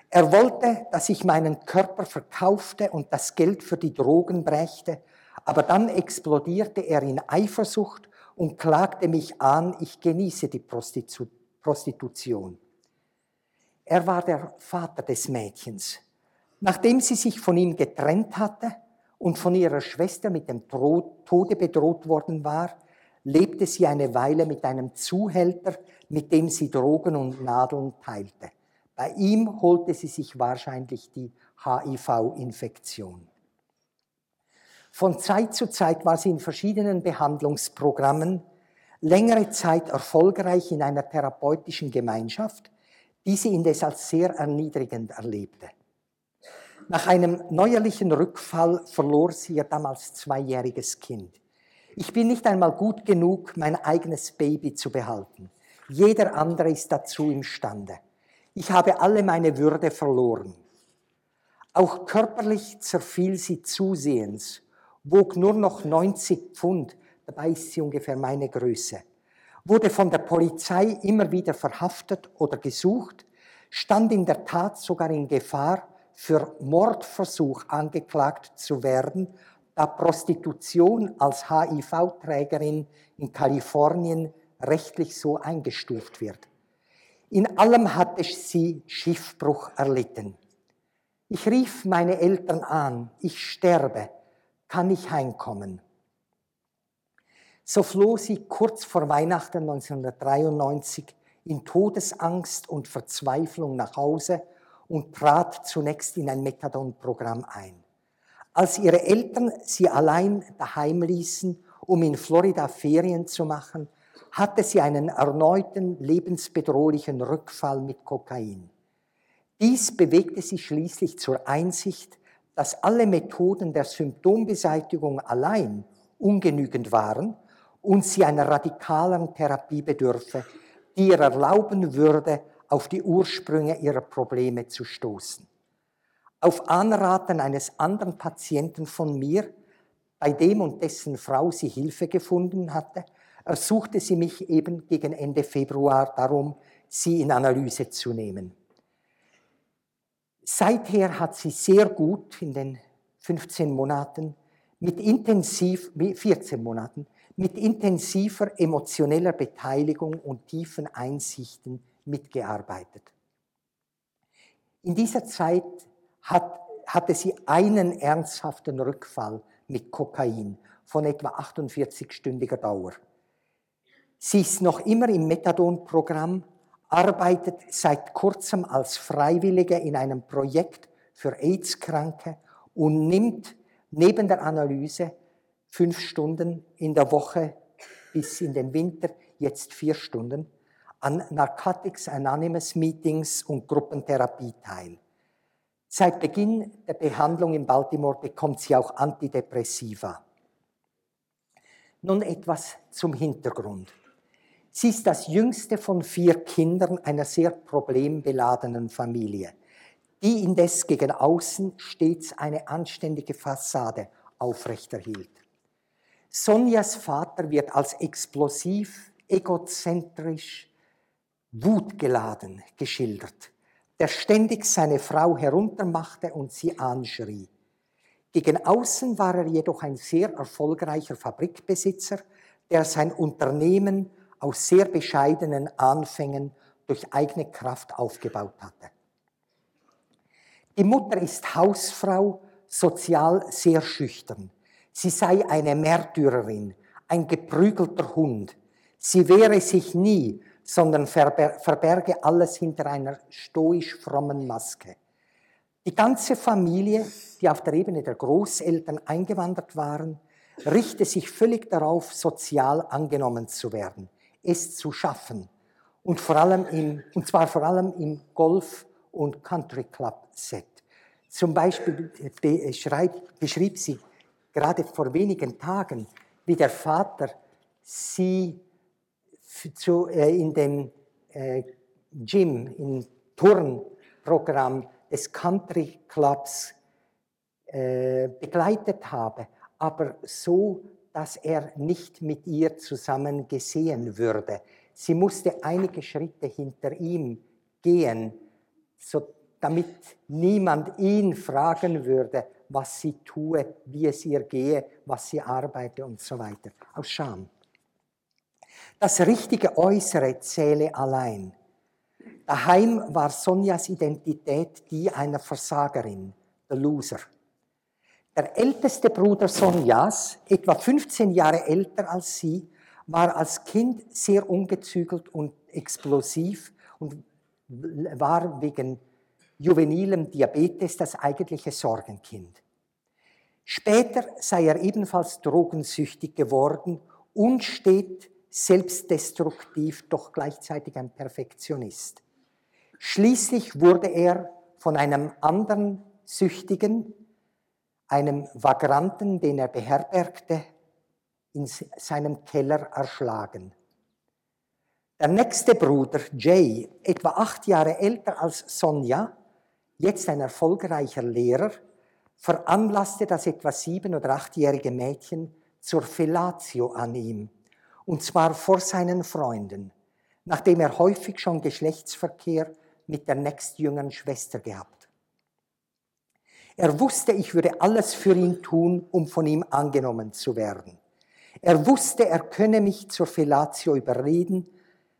Er wollte, dass ich meinen Körper verkaufte und das Geld für die Drogen brächte, aber dann explodierte er in Eifersucht und klagte mich an, ich genieße die Prostitu Prostitution. Er war der Vater des Mädchens. Nachdem sie sich von ihm getrennt hatte und von ihrer Schwester mit dem Tode bedroht worden war, lebte sie eine Weile mit einem Zuhälter, mit dem sie Drogen und Nadeln teilte. Bei ihm holte sie sich wahrscheinlich die HIV-Infektion. Von Zeit zu Zeit war sie in verschiedenen Behandlungsprogrammen, längere Zeit erfolgreich in einer therapeutischen Gemeinschaft, die sie indes als sehr erniedrigend erlebte. Nach einem neuerlichen Rückfall verlor sie ihr damals zweijähriges Kind. Ich bin nicht einmal gut genug, mein eigenes Baby zu behalten. Jeder andere ist dazu imstande. Ich habe alle meine Würde verloren. Auch körperlich zerfiel sie zusehends wog nur noch 90 Pfund, dabei ist sie ungefähr meine Größe, wurde von der Polizei immer wieder verhaftet oder gesucht, stand in der Tat sogar in Gefahr, für Mordversuch angeklagt zu werden, da Prostitution als HIV-Trägerin in Kalifornien rechtlich so eingestuft wird. In allem hatte sie Schiffbruch erlitten. Ich rief meine Eltern an, ich sterbe, kann ich heimkommen. So floh sie kurz vor Weihnachten 1993 in Todesangst und Verzweiflung nach Hause und trat zunächst in ein Methadon-Programm ein. Als ihre Eltern sie allein daheim ließen, um in Florida Ferien zu machen, hatte sie einen erneuten lebensbedrohlichen Rückfall mit Kokain. Dies bewegte sie schließlich zur Einsicht, dass alle Methoden der Symptombeseitigung allein ungenügend waren und sie einer radikaleren Therapie bedürfe, die ihr erlauben würde, auf die Ursprünge ihrer Probleme zu stoßen. Auf Anraten eines anderen Patienten von mir, bei dem und dessen Frau sie Hilfe gefunden hatte, ersuchte sie mich eben gegen Ende Februar darum, sie in Analyse zu nehmen. Seither hat sie sehr gut in den 15 Monaten mit intensiv, 14 Monaten, mit intensiver emotioneller Beteiligung und tiefen Einsichten mitgearbeitet. In dieser Zeit hat, hatte sie einen ernsthaften Rückfall mit Kokain von etwa 48-stündiger Dauer. Sie ist noch immer im Methadon-Programm arbeitet seit kurzem als Freiwillige in einem Projekt für AIDS-Kranke und nimmt neben der Analyse fünf Stunden in der Woche bis in den Winter, jetzt vier Stunden, an Narcotics Anonymous Meetings und Gruppentherapie teil. Seit Beginn der Behandlung in Baltimore bekommt sie auch Antidepressiva. Nun etwas zum Hintergrund. Sie ist das jüngste von vier Kindern einer sehr problembeladenen Familie, die indes gegen außen stets eine anständige Fassade aufrechterhielt. Sonjas Vater wird als explosiv, egozentrisch, wutgeladen geschildert, der ständig seine Frau heruntermachte und sie anschrie. Gegen außen war er jedoch ein sehr erfolgreicher Fabrikbesitzer, der sein Unternehmen aus sehr bescheidenen Anfängen durch eigene Kraft aufgebaut hatte. Die Mutter ist Hausfrau, sozial sehr schüchtern. Sie sei eine Märtyrerin, ein geprügelter Hund. Sie wehre sich nie, sondern verberge alles hinter einer stoisch frommen Maske. Die ganze Familie, die auf der Ebene der Großeltern eingewandert waren, richte sich völlig darauf, sozial angenommen zu werden, es zu schaffen und, vor allem im, und zwar vor allem im Golf- und Country Club Set. Zum Beispiel beschrieb sie gerade vor wenigen Tagen, wie der Vater sie zu, äh, in dem äh, Gym, im Turnprogramm des Country Clubs äh, begleitet habe, aber so, dass er nicht mit ihr zusammen gesehen würde. Sie musste einige Schritte hinter ihm gehen, so, damit niemand ihn fragen würde, was sie tue, wie es ihr gehe, was sie arbeite und so weiter. Aus Scham. Das richtige Äußere zähle allein. Daheim war Sonjas Identität die einer Versagerin, der Loser. Der älteste Bruder Sonjas, etwa 15 Jahre älter als sie, war als Kind sehr ungezügelt und explosiv und war wegen juvenilem Diabetes das eigentliche Sorgenkind. Später sei er ebenfalls drogensüchtig geworden und steht selbstdestruktiv, doch gleichzeitig ein Perfektionist. Schließlich wurde er von einem anderen Süchtigen, einem Vagranten, den er beherbergte, in seinem Keller erschlagen. Der nächste Bruder, Jay, etwa acht Jahre älter als Sonja, jetzt ein erfolgreicher Lehrer, veranlasste das etwa sieben- oder achtjährige Mädchen zur Fellatio an ihm und zwar vor seinen Freunden, nachdem er häufig schon Geschlechtsverkehr mit der nächstjüngeren Schwester gehabt. Er wusste, ich würde alles für ihn tun, um von ihm angenommen zu werden. Er wusste, er könne mich zur Fellatio überreden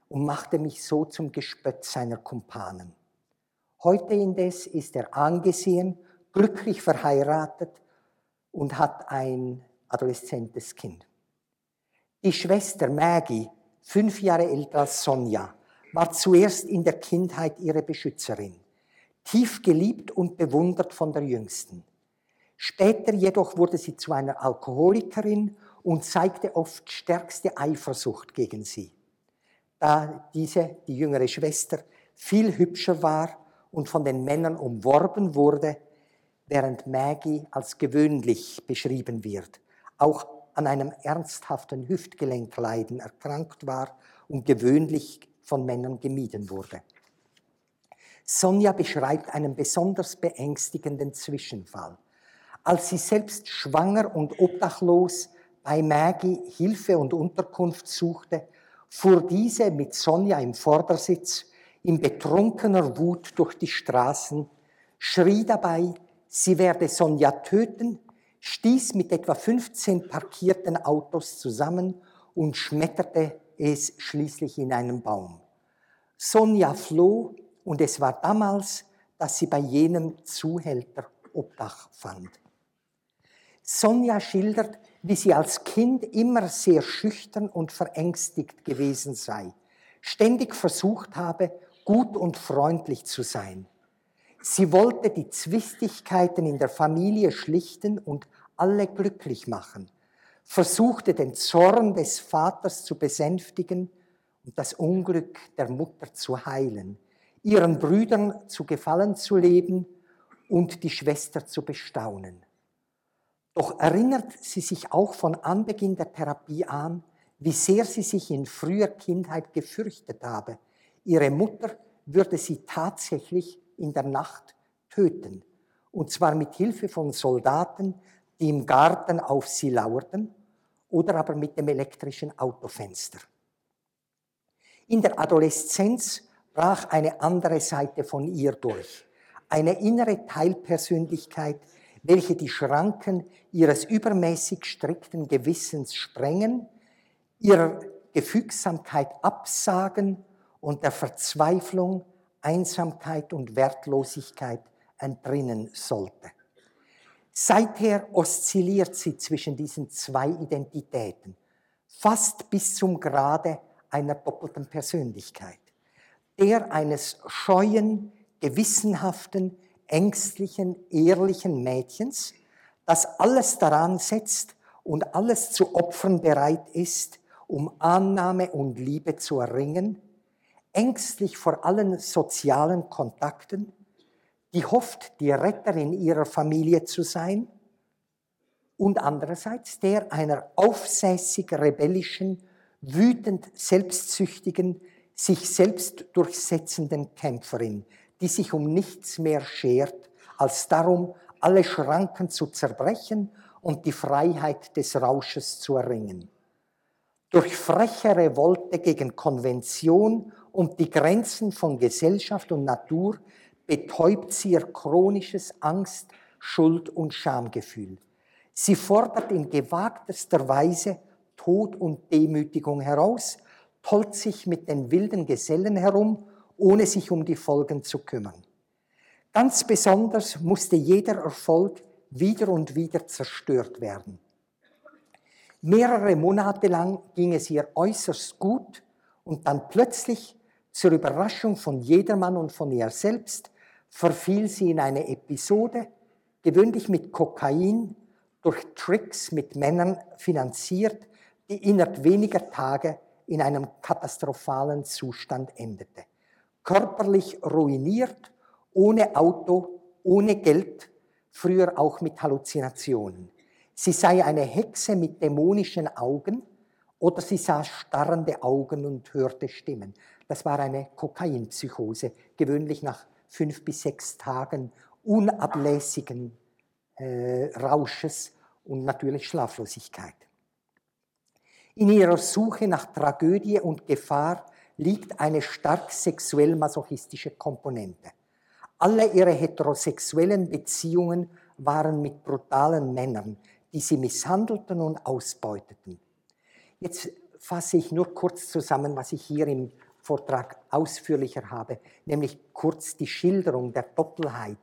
und machte mich so zum Gespött seiner Kumpanen. Heute indes ist er angesehen, glücklich verheiratet und hat ein adoleszentes Kind. Die Schwester Maggie, fünf Jahre älter als Sonja, war zuerst in der Kindheit ihre Beschützerin, tief geliebt und bewundert von der Jüngsten. Später jedoch wurde sie zu einer Alkoholikerin und zeigte oft stärkste Eifersucht gegen sie, da diese, die jüngere Schwester, viel hübscher war und von den Männern umworben wurde, während Maggie als gewöhnlich beschrieben wird. Auch an einem ernsthaften Hüftgelenkleiden erkrankt war und gewöhnlich von Männern gemieden wurde. Sonja beschreibt einen besonders beängstigenden Zwischenfall. Als sie selbst schwanger und obdachlos bei Maggie Hilfe und Unterkunft suchte, fuhr diese mit Sonja im Vordersitz in betrunkener Wut durch die Straßen, schrie dabei, sie werde Sonja töten, stieß mit etwa 15 parkierten Autos zusammen und schmetterte es schließlich in einen Baum. Sonja floh und es war damals, dass sie bei jenem Zuhälter Obdach fand. Sonja schildert, wie sie als Kind immer sehr schüchtern und verängstigt gewesen sei, ständig versucht habe, gut und freundlich zu sein. Sie wollte die Zwistigkeiten in der Familie schlichten und alle glücklich machen, versuchte den Zorn des Vaters zu besänftigen und das Unglück der Mutter zu heilen, ihren Brüdern zu Gefallen zu leben und die Schwester zu bestaunen. Doch erinnert sie sich auch von Anbeginn der Therapie an, wie sehr sie sich in früher Kindheit gefürchtet habe. Ihre Mutter würde sie tatsächlich in der Nacht töten. Und zwar mit Hilfe von Soldaten, die im Garten auf sie lauerten, oder aber mit dem elektrischen Autofenster. In der Adoleszenz brach eine andere Seite von ihr durch. Eine innere Teilpersönlichkeit, welche die Schranken ihres übermäßig strikten Gewissens sprengen, ihrer Gefügsamkeit absagen und der Verzweiflung, Einsamkeit und Wertlosigkeit entrinnen sollte. Seither oszilliert sie zwischen diesen zwei Identitäten, fast bis zum Grade einer doppelten Persönlichkeit, der eines scheuen, gewissenhaften, ängstlichen, ehrlichen Mädchens, das alles daran setzt und alles zu opfern bereit ist, um Annahme und Liebe zu erringen, ängstlich vor allen sozialen Kontakten, die hofft, die Retterin ihrer Familie zu sein, und andererseits der einer aufsässig rebellischen, wütend selbstsüchtigen, sich selbst durchsetzenden Kämpferin, die sich um nichts mehr schert, als darum, alle Schranken zu zerbrechen und die Freiheit des Rausches zu erringen. Durch freche Revolte gegen Konvention und die Grenzen von Gesellschaft und Natur betäubt sie ihr chronisches Angst, Schuld und Schamgefühl. Sie fordert in gewagtester Weise Tod und Demütigung heraus, tollt sich mit den wilden Gesellen herum, ohne sich um die Folgen zu kümmern. Ganz besonders musste jeder Erfolg wieder und wieder zerstört werden. Mehrere Monate lang ging es ihr äußerst gut und dann plötzlich, zur Überraschung von jedermann und von ihr selbst, verfiel sie in eine Episode, gewöhnlich mit Kokain, durch Tricks mit Männern finanziert, die innerhalb weniger Tage in einem katastrophalen Zustand endete. Körperlich ruiniert, ohne Auto, ohne Geld, früher auch mit Halluzinationen. Sie sei eine Hexe mit dämonischen Augen oder sie sah starrende Augen und hörte Stimmen. Das war eine Kokainpsychose, gewöhnlich nach fünf bis sechs Tagen unablässigen äh, Rausches und natürlich Schlaflosigkeit. In ihrer Suche nach Tragödie und Gefahr liegt eine stark sexuell masochistische Komponente. Alle ihre heterosexuellen Beziehungen waren mit brutalen Männern, die sie misshandelten und ausbeuteten. Jetzt fasse ich nur kurz zusammen, was ich hier im Vortrag ausführlicher habe, nämlich kurz die Schilderung der Doppelheit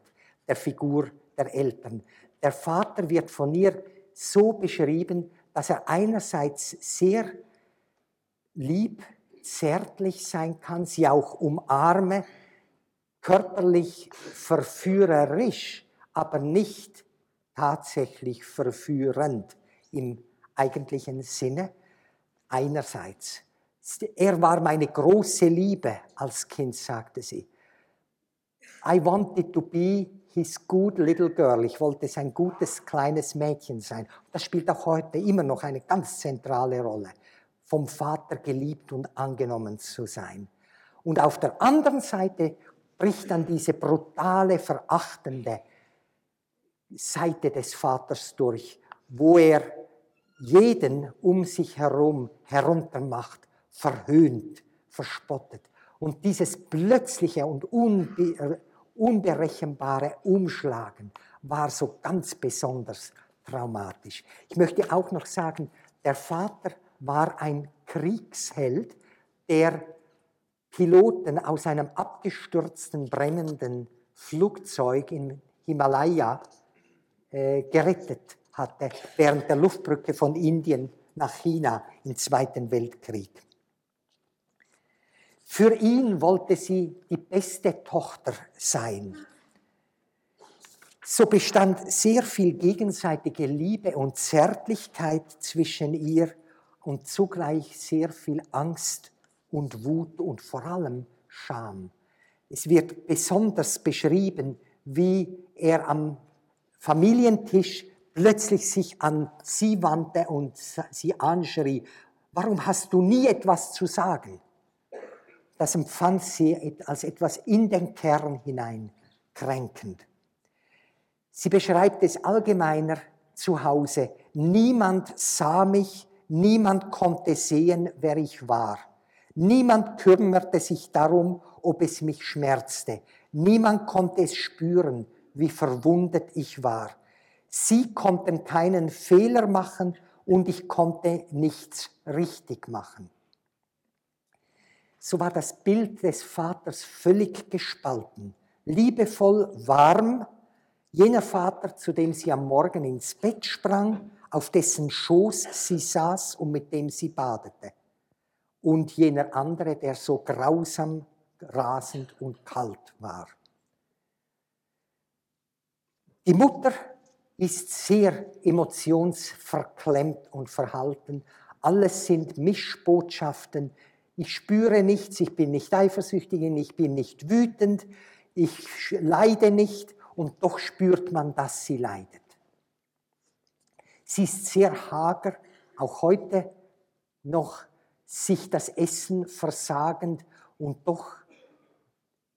der Figur der Eltern. Der Vater wird von ihr so beschrieben, dass er einerseits sehr lieb, zärtlich sein kann, sie auch umarme, körperlich verführerisch, aber nicht tatsächlich verführend im eigentlichen Sinne. Einerseits. Er war meine große Liebe als Kind, sagte sie. I wanted to be his good little girl. Ich wollte sein gutes kleines Mädchen sein. Das spielt auch heute immer noch eine ganz zentrale Rolle, vom Vater geliebt und angenommen zu sein. Und auf der anderen Seite bricht dann diese brutale, verachtende Seite des Vaters durch, wo er jeden um sich herum heruntermacht, verhöhnt, verspottet. Und dieses plötzliche und unbe unberechenbare Umschlagen war so ganz besonders traumatisch. Ich möchte auch noch sagen, der Vater war ein Kriegsheld, der Piloten aus einem abgestürzten, brennenden Flugzeug im Himalaya äh, gerettet hatte während der Luftbrücke von Indien nach China im Zweiten Weltkrieg. Für ihn wollte sie die beste Tochter sein. So bestand sehr viel gegenseitige Liebe und Zärtlichkeit zwischen ihr und zugleich sehr viel Angst und Wut und vor allem Scham. Es wird besonders beschrieben, wie er am Familientisch plötzlich sich an sie wandte und sie anschrie, warum hast du nie etwas zu sagen? Das empfand sie als etwas in den Kern hinein kränkend. Sie beschreibt es allgemeiner zu Hause. Niemand sah mich, niemand konnte sehen, wer ich war. Niemand kümmerte sich darum, ob es mich schmerzte. Niemand konnte es spüren, wie verwundet ich war. Sie konnten keinen Fehler machen und ich konnte nichts richtig machen. So war das Bild des Vaters völlig gespalten. Liebevoll, warm, jener Vater, zu dem sie am Morgen ins Bett sprang, auf dessen Schoß sie saß und mit dem sie badete. Und jener andere, der so grausam, rasend und kalt war. Die Mutter ist sehr emotionsverklemmt und verhalten. Alles sind Mischbotschaften. Ich spüre nichts, ich bin nicht eifersüchtig, ich bin nicht wütend, ich leide nicht und doch spürt man, dass sie leidet. Sie ist sehr hager, auch heute noch sich das Essen versagend und doch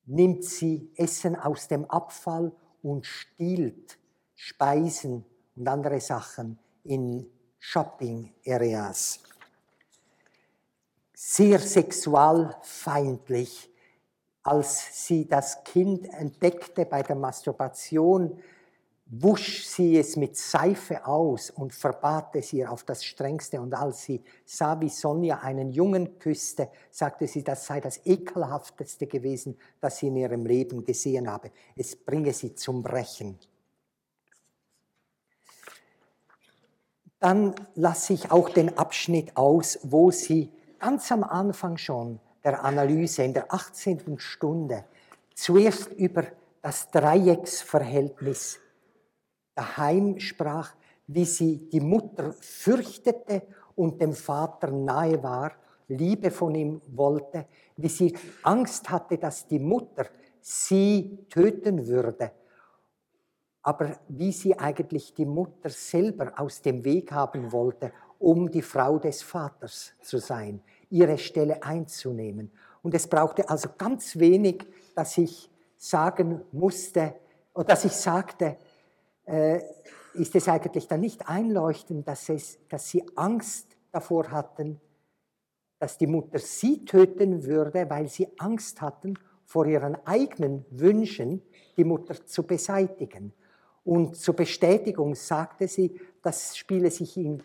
nimmt sie Essen aus dem Abfall und stiehlt Speisen und andere Sachen in Shopping-Areas. Sehr sexualfeindlich, als sie das Kind entdeckte bei der Masturbation, wusch sie es mit Seife aus und verbat es ihr auf das Strengste. Und als sie sah, wie Sonja einen Jungen küsste, sagte sie, das sei das ekelhafteste gewesen, das sie in ihrem Leben gesehen habe. Es bringe sie zum Brechen. Dann lasse ich auch den Abschnitt aus, wo sie ganz am Anfang schon der Analyse in der 18. Stunde zuerst über das Dreiecksverhältnis daheim sprach, wie sie die Mutter fürchtete und dem Vater nahe war, Liebe von ihm wollte, wie sie Angst hatte, dass die Mutter sie töten würde, aber wie sie eigentlich die Mutter selber aus dem Weg haben wollte, um die Frau des Vaters zu sein, ihre Stelle einzunehmen. Und es brauchte also ganz wenig, dass ich sagen musste, oder dass ich sagte, äh, ist es eigentlich dann nicht einleuchtend, dass, es, dass sie Angst davor hatten, dass die Mutter sie töten würde, weil sie Angst hatten, vor ihren eigenen Wünschen die Mutter zu beseitigen. Und zur Bestätigung sagte sie, das spiele sich in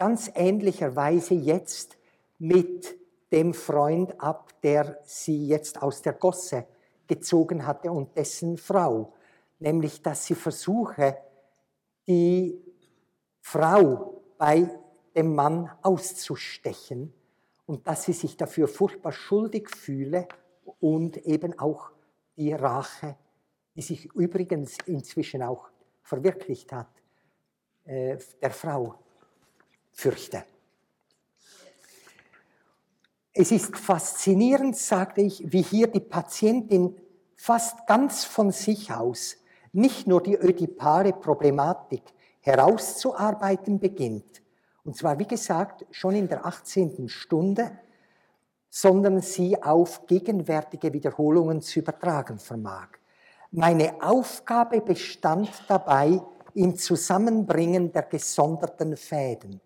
ganz ähnlicher Weise jetzt mit dem Freund ab, der sie jetzt aus der Gosse gezogen hatte und dessen Frau. Nämlich dass sie versuche, die Frau bei dem Mann auszustechen und dass sie sich dafür furchtbar schuldig fühle und eben auch die Rache, die sich übrigens inzwischen auch verwirklicht hat, äh, der Frau fürchte. Es ist faszinierend, sagte ich, wie hier die Patientin fast ganz von sich aus nicht nur die ödipale Problematik herauszuarbeiten beginnt, und zwar wie gesagt schon in der 18. Stunde, sondern sie auf gegenwärtige Wiederholungen zu übertragen vermag. Meine Aufgabe bestand dabei im Zusammenbringen der gesonderten Fäden,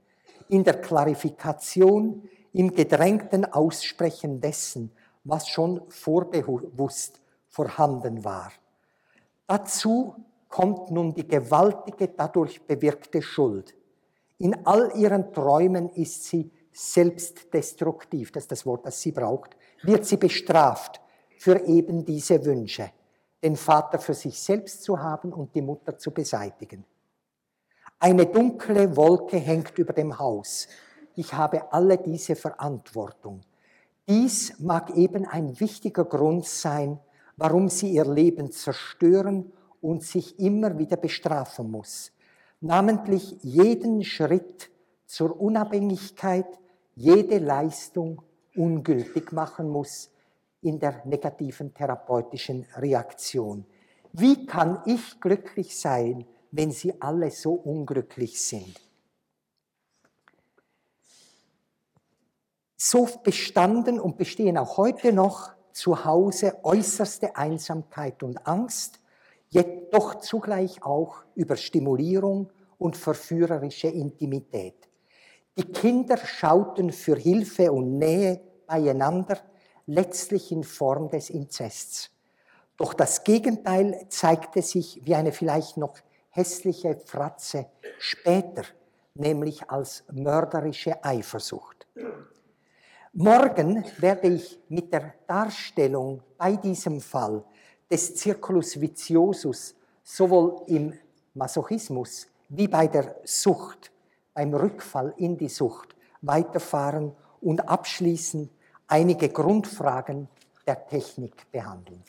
in der Klarifikation, im gedrängten Aussprechen dessen, was schon vorbewusst vorhanden war. Dazu kommt nun die gewaltige dadurch bewirkte Schuld. In all ihren Träumen ist sie selbstdestruktiv, das ist das Wort, das sie braucht, wird sie bestraft für eben diese Wünsche, den Vater für sich selbst zu haben und die Mutter zu beseitigen. Eine dunkle Wolke hängt über dem Haus. Ich habe alle diese Verantwortung. Dies mag eben ein wichtiger Grund sein, warum sie ihr Leben zerstören und sich immer wieder bestrafen muss. Namentlich jeden Schritt zur Unabhängigkeit, jede Leistung ungültig machen muss in der negativen therapeutischen Reaktion. Wie kann ich glücklich sein, wenn sie alle so unglücklich sind? So bestanden und bestehen auch heute noch zu Hause äußerste Einsamkeit und Angst, jedoch zugleich auch Überstimulierung und verführerische Intimität. Die Kinder schauten für Hilfe und Nähe beieinander, letztlich in Form des Inzests. Doch das Gegenteil zeigte sich wie eine vielleicht noch hässliche Fratze später, nämlich als mörderische Eifersucht. Morgen werde ich mit der Darstellung bei diesem Fall des Circulus viciosus sowohl im Masochismus wie bei der Sucht, beim Rückfall in die Sucht weiterfahren und abschließend einige Grundfragen der Technik behandeln.